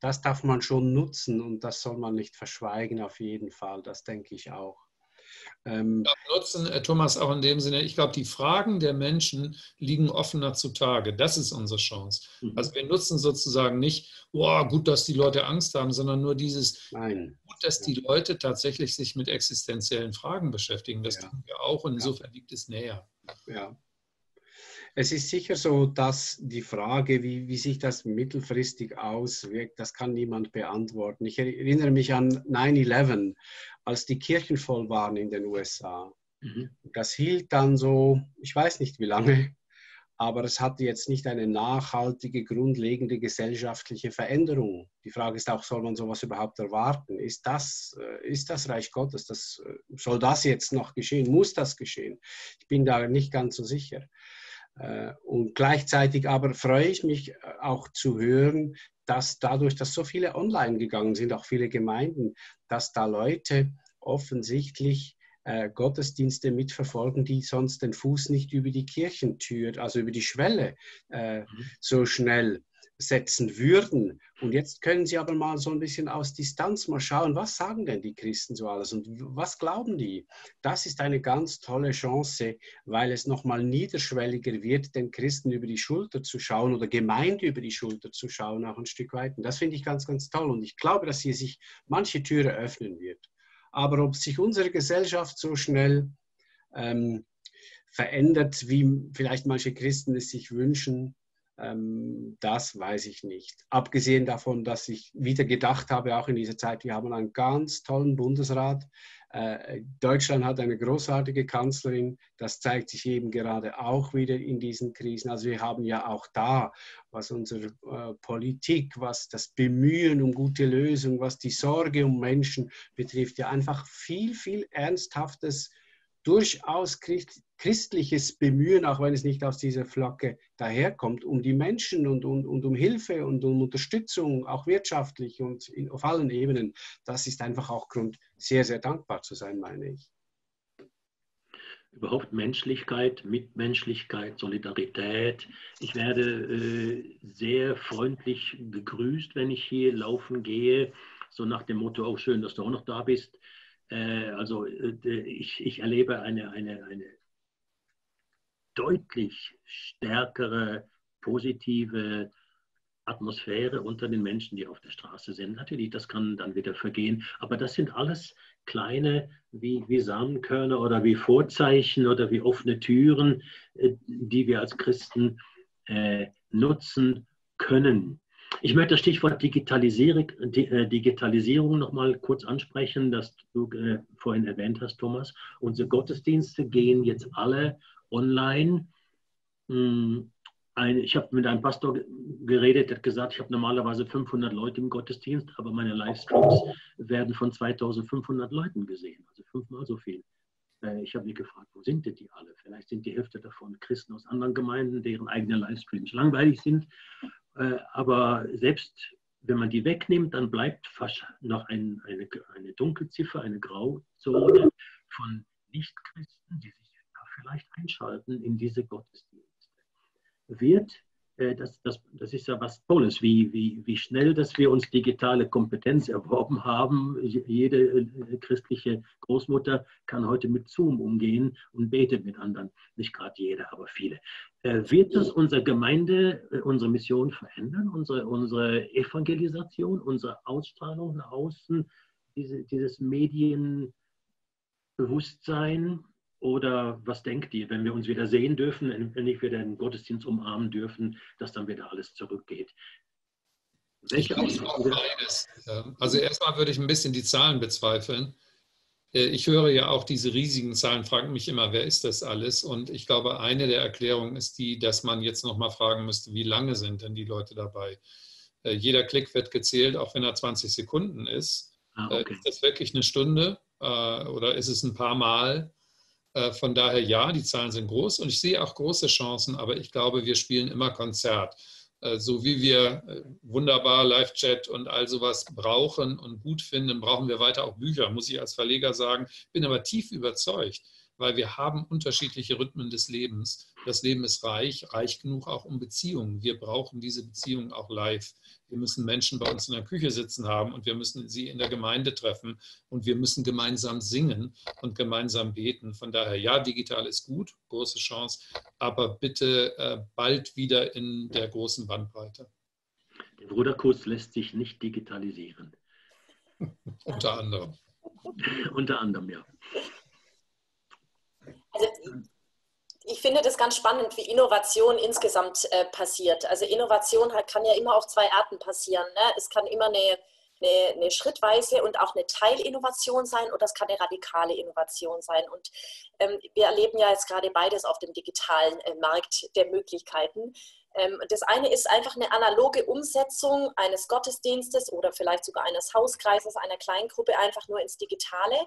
das darf man schon nutzen und das soll man nicht verschweigen, auf jeden Fall. Das denke ich auch. Ähm, nutzen, äh, Thomas, auch in dem Sinne, ich glaube, die Fragen der Menschen liegen offener zutage. Das ist unsere Chance. Mhm. Also wir nutzen sozusagen nicht, oh, gut, dass die Leute Angst haben, sondern nur dieses, Nein. gut, dass die Leute tatsächlich sich mit existenziellen Fragen beschäftigen. Das ja. tun wir auch und insofern liegt es näher. Ja. Es ist sicher so, dass die Frage, wie, wie sich das mittelfristig auswirkt, das kann niemand beantworten. Ich erinnere mich an 9-11, als die Kirchen voll waren in den USA. Mhm. Das hielt dann so, ich weiß nicht wie lange, aber es hatte jetzt nicht eine nachhaltige, grundlegende gesellschaftliche Veränderung. Die Frage ist auch, soll man sowas überhaupt erwarten? Ist das, äh, ist das Reich Gottes? Das, äh, soll das jetzt noch geschehen? Muss das geschehen? Ich bin da nicht ganz so sicher. Äh, und gleichzeitig aber freue ich mich auch zu hören, dass dadurch, dass so viele online gegangen sind, auch viele Gemeinden, dass da Leute offensichtlich äh, Gottesdienste mitverfolgen, die sonst den Fuß nicht über die Kirchentür, also über die Schwelle äh, mhm. so schnell setzen würden. Und jetzt können Sie aber mal so ein bisschen aus Distanz mal schauen, was sagen denn die Christen so alles und was glauben die? Das ist eine ganz tolle Chance, weil es nochmal niederschwelliger wird, den Christen über die Schulter zu schauen oder Gemeinde über die Schulter zu schauen, auch ein Stück weit. Und das finde ich ganz, ganz toll. Und ich glaube, dass hier sich manche Türe öffnen wird. Aber ob sich unsere Gesellschaft so schnell ähm, verändert, wie vielleicht manche Christen es sich wünschen, das weiß ich nicht. Abgesehen davon, dass ich wieder gedacht habe, auch in dieser Zeit, wir haben einen ganz tollen Bundesrat. Äh, Deutschland hat eine großartige Kanzlerin. Das zeigt sich eben gerade auch wieder in diesen Krisen. Also wir haben ja auch da, was unsere äh, Politik, was das Bemühen um gute Lösungen, was die Sorge um Menschen betrifft, ja einfach viel, viel Ernsthaftes durchaus christliches Bemühen, auch wenn es nicht aus dieser Flagge daherkommt, um die Menschen und, und, und um Hilfe und um Unterstützung, auch wirtschaftlich und in, auf allen Ebenen, das ist einfach auch Grund, sehr, sehr dankbar zu sein, meine ich. Überhaupt Menschlichkeit, Mitmenschlichkeit, Solidarität. Ich werde äh, sehr freundlich begrüßt, wenn ich hier laufen gehe, so nach dem Motto, auch schön, dass du auch noch da bist. Äh, also äh, ich, ich erlebe eine, eine, eine deutlich stärkere positive Atmosphäre unter den Menschen, die auf der Straße sind. Natürlich, das kann dann wieder vergehen, aber das sind alles kleine wie, wie Samenkörner oder wie Vorzeichen oder wie offene Türen, äh, die wir als Christen äh, nutzen können. Ich möchte das Stichwort Digitalisierung, äh, Digitalisierung noch mal kurz ansprechen, das du äh, vorhin erwähnt hast, Thomas. Unsere Gottesdienste gehen jetzt alle online. Hm, ein, ich habe mit einem Pastor geredet, der hat gesagt, ich habe normalerweise 500 Leute im Gottesdienst, aber meine Livestreams werden von 2500 Leuten gesehen, also fünfmal so viel. Äh, ich habe mich gefragt, wo sind denn die alle? Vielleicht sind die Hälfte davon Christen aus anderen Gemeinden, deren eigene Livestreams langweilig sind. Äh, aber selbst wenn man die wegnimmt, dann bleibt fast noch ein, eine, eine Dunkelziffer, eine Grauzone von Nichtchristen, die sich vielleicht einschalten in diese Gottesdienste. Wird, äh, das, das, das ist ja was Tolles, wie, wie, wie schnell, dass wir uns digitale Kompetenz erworben haben. Jede äh, christliche Großmutter kann heute mit Zoom umgehen und betet mit anderen. Nicht gerade jeder, aber viele. Äh, wird das unsere Gemeinde, unsere Mission verändern, unsere, unsere Evangelisation, unsere Ausstrahlung nach außen, diese, dieses Medienbewusstsein? Oder was denkt ihr, wenn wir uns wieder sehen dürfen, wenn ich wieder den Gottesdienst umarmen dürfen, dass dann wieder alles zurückgeht? Welche ich glaube, auch beides. Also erstmal würde ich ein bisschen die Zahlen bezweifeln. Äh, ich höre ja auch diese riesigen Zahlen, fragen mich immer, wer ist das alles? Und ich glaube, eine der Erklärungen ist die, dass man jetzt nochmal fragen müsste, wie lange sind denn die Leute dabei? Äh, jeder Klick wird gezählt, auch wenn er 20 Sekunden ist. Ah, äh, okay. Ist das wirklich eine Stunde oder ist es ein paar Mal? Äh, von daher ja, die Zahlen sind groß und ich sehe auch große Chancen, aber ich glaube, wir spielen immer Konzert. Äh, so wie wir äh, wunderbar Live-Chat und all sowas brauchen und gut finden, brauchen wir weiter auch Bücher, muss ich als Verleger sagen. Bin aber tief überzeugt, weil wir haben unterschiedliche Rhythmen des Lebens. Das Leben ist reich, reich genug auch um Beziehungen. Wir brauchen diese Beziehungen auch live. Wir müssen Menschen bei uns in der Küche sitzen haben und wir müssen sie in der Gemeinde treffen und wir müssen gemeinsam singen und gemeinsam beten. Von daher, ja, digital ist gut, große Chance, aber bitte äh, bald wieder in der großen Bandbreite. Der Bruderkurs lässt sich nicht digitalisieren. Unter anderem. <laughs> Unter anderem, ja. Also ich finde das ganz spannend, wie Innovation insgesamt äh, passiert. Also Innovation halt, kann ja immer auf zwei Arten passieren. Ne? Es kann immer eine, eine, eine, schrittweise und auch eine Teilinnovation sein oder es kann eine radikale Innovation sein. Und ähm, wir erleben ja jetzt gerade beides auf dem digitalen äh, Markt der Möglichkeiten. Ähm, das eine ist einfach eine analoge Umsetzung eines Gottesdienstes oder vielleicht sogar eines Hauskreises, einer Kleingruppe einfach nur ins Digitale.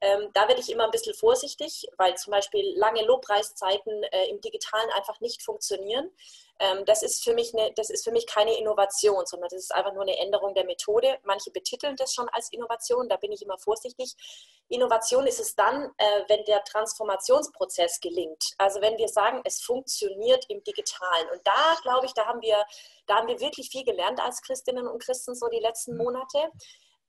Ähm, da werde ich immer ein bisschen vorsichtig, weil zum Beispiel lange Lobpreiszeiten äh, im Digitalen einfach nicht funktionieren. Ähm, das, ist für mich eine, das ist für mich keine Innovation, sondern das ist einfach nur eine Änderung der Methode. Manche betiteln das schon als Innovation, da bin ich immer vorsichtig. Innovation ist es dann, äh, wenn der Transformationsprozess gelingt. Also wenn wir sagen, es funktioniert im Digitalen. Und da glaube ich, da haben wir, da haben wir wirklich viel gelernt als Christinnen und Christen so die letzten mhm. Monate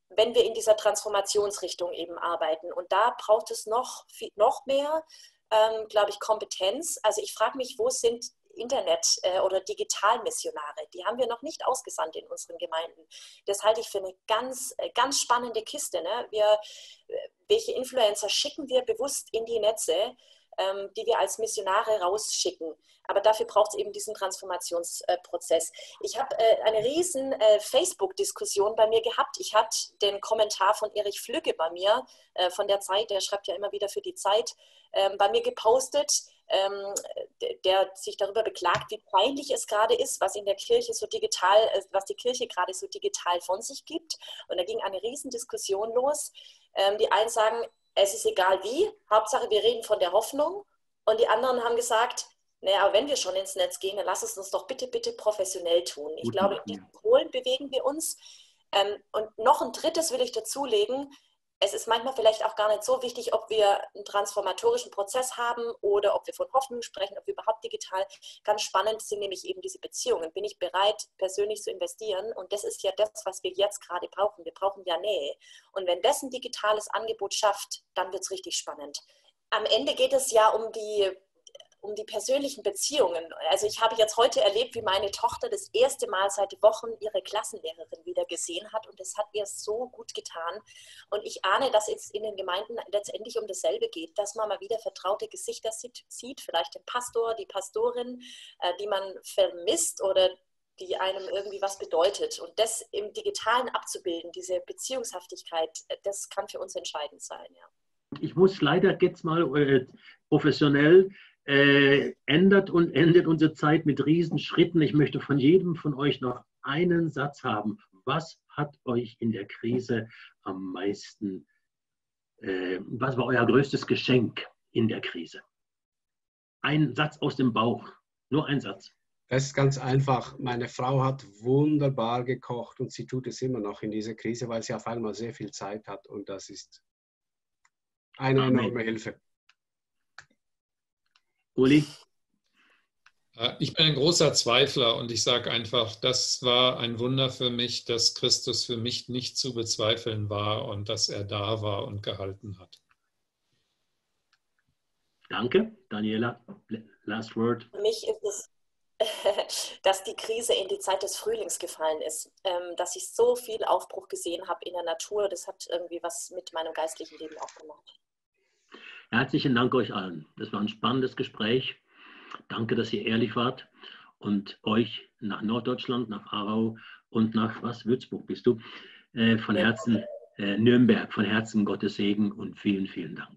wenn wir in dieser Transformationsrichtung eben arbeiten. Und da braucht es noch, noch mehr, ähm, glaube ich, Kompetenz. Also ich frage mich, wo sind Internet- äh, oder Digitalmissionare? Die haben wir noch nicht ausgesandt in unseren Gemeinden. Das halte ich für eine ganz, äh, ganz spannende Kiste. Ne? Wir, äh, welche Influencer schicken wir bewusst in die Netze? Ähm, die wir als Missionare rausschicken. Aber dafür braucht es eben diesen Transformationsprozess. ich habe äh, eine riesen äh, Facebook-Diskussion bei mir gehabt. Ich hatte den Kommentar von Erich Flügge bei mir, äh, von der Zeit, der schreibt ja immer wieder für die Zeit, ähm, bei mir gepostet, ähm, der sich darüber beklagt, wie peinlich es gerade ist, was in der Kirche so digital, äh, was die Kirche gerade so digital von sich gibt. Und da ging eine Riesendiskussion los. Ähm, die einen sagen, es ist egal wie, Hauptsache wir reden von der Hoffnung. Und die anderen haben gesagt, naja, aber wenn wir schon ins Netz gehen, dann lass es uns doch bitte, bitte professionell tun. Ich Gut, glaube, in diesen Polen bewegen wir uns. Ähm, und noch ein drittes will ich dazulegen. Es ist manchmal vielleicht auch gar nicht so wichtig, ob wir einen transformatorischen Prozess haben oder ob wir von Hoffnung sprechen, ob wir überhaupt digital. Ganz spannend sind nämlich eben diese Beziehungen. Bin ich bereit, persönlich zu investieren? Und das ist ja das, was wir jetzt gerade brauchen. Wir brauchen ja Nähe. Und wenn das ein digitales Angebot schafft, dann wird es richtig spannend. Am Ende geht es ja um die um die persönlichen Beziehungen. Also ich habe jetzt heute erlebt, wie meine Tochter das erste Mal seit Wochen ihre Klassenlehrerin wieder gesehen hat und das hat ihr so gut getan. Und ich ahne, dass es in den Gemeinden letztendlich um dasselbe geht, dass man mal wieder vertraute Gesichter sieht, vielleicht den Pastor, die Pastorin, äh, die man vermisst oder die einem irgendwie was bedeutet. Und das im Digitalen abzubilden, diese Beziehungshaftigkeit, das kann für uns entscheidend sein. Ja. Ich muss leider jetzt mal äh, professionell äh, ändert und endet unsere Zeit mit Riesenschritten. Ich möchte von jedem von euch noch einen Satz haben. Was hat euch in der Krise am meisten, äh, was war euer größtes Geschenk in der Krise? Ein Satz aus dem Bauch, nur ein Satz. Das ist ganz einfach. Meine Frau hat wunderbar gekocht und sie tut es immer noch in dieser Krise, weil sie auf einmal sehr viel Zeit hat und das ist eine enorme Hilfe. Uli? Äh, ich bin ein großer Zweifler und ich sage einfach, das war ein Wunder für mich, dass Christus für mich nicht zu bezweifeln war und dass er da war und gehalten hat. Danke, Daniela. Last word. Für mich ist es, <laughs> dass die Krise in die Zeit des Frühlings gefallen ist, ähm, dass ich so viel Aufbruch gesehen habe in der Natur. Das hat irgendwie was mit meinem geistlichen Leben auch gemacht. Herzlichen Dank euch allen. Das war ein spannendes Gespräch. Danke, dass ihr ehrlich wart und euch nach Norddeutschland, nach Aarau und nach was? Würzburg bist du? Äh, von Herzen, äh, Nürnberg, von Herzen Gottes Segen und vielen, vielen Dank.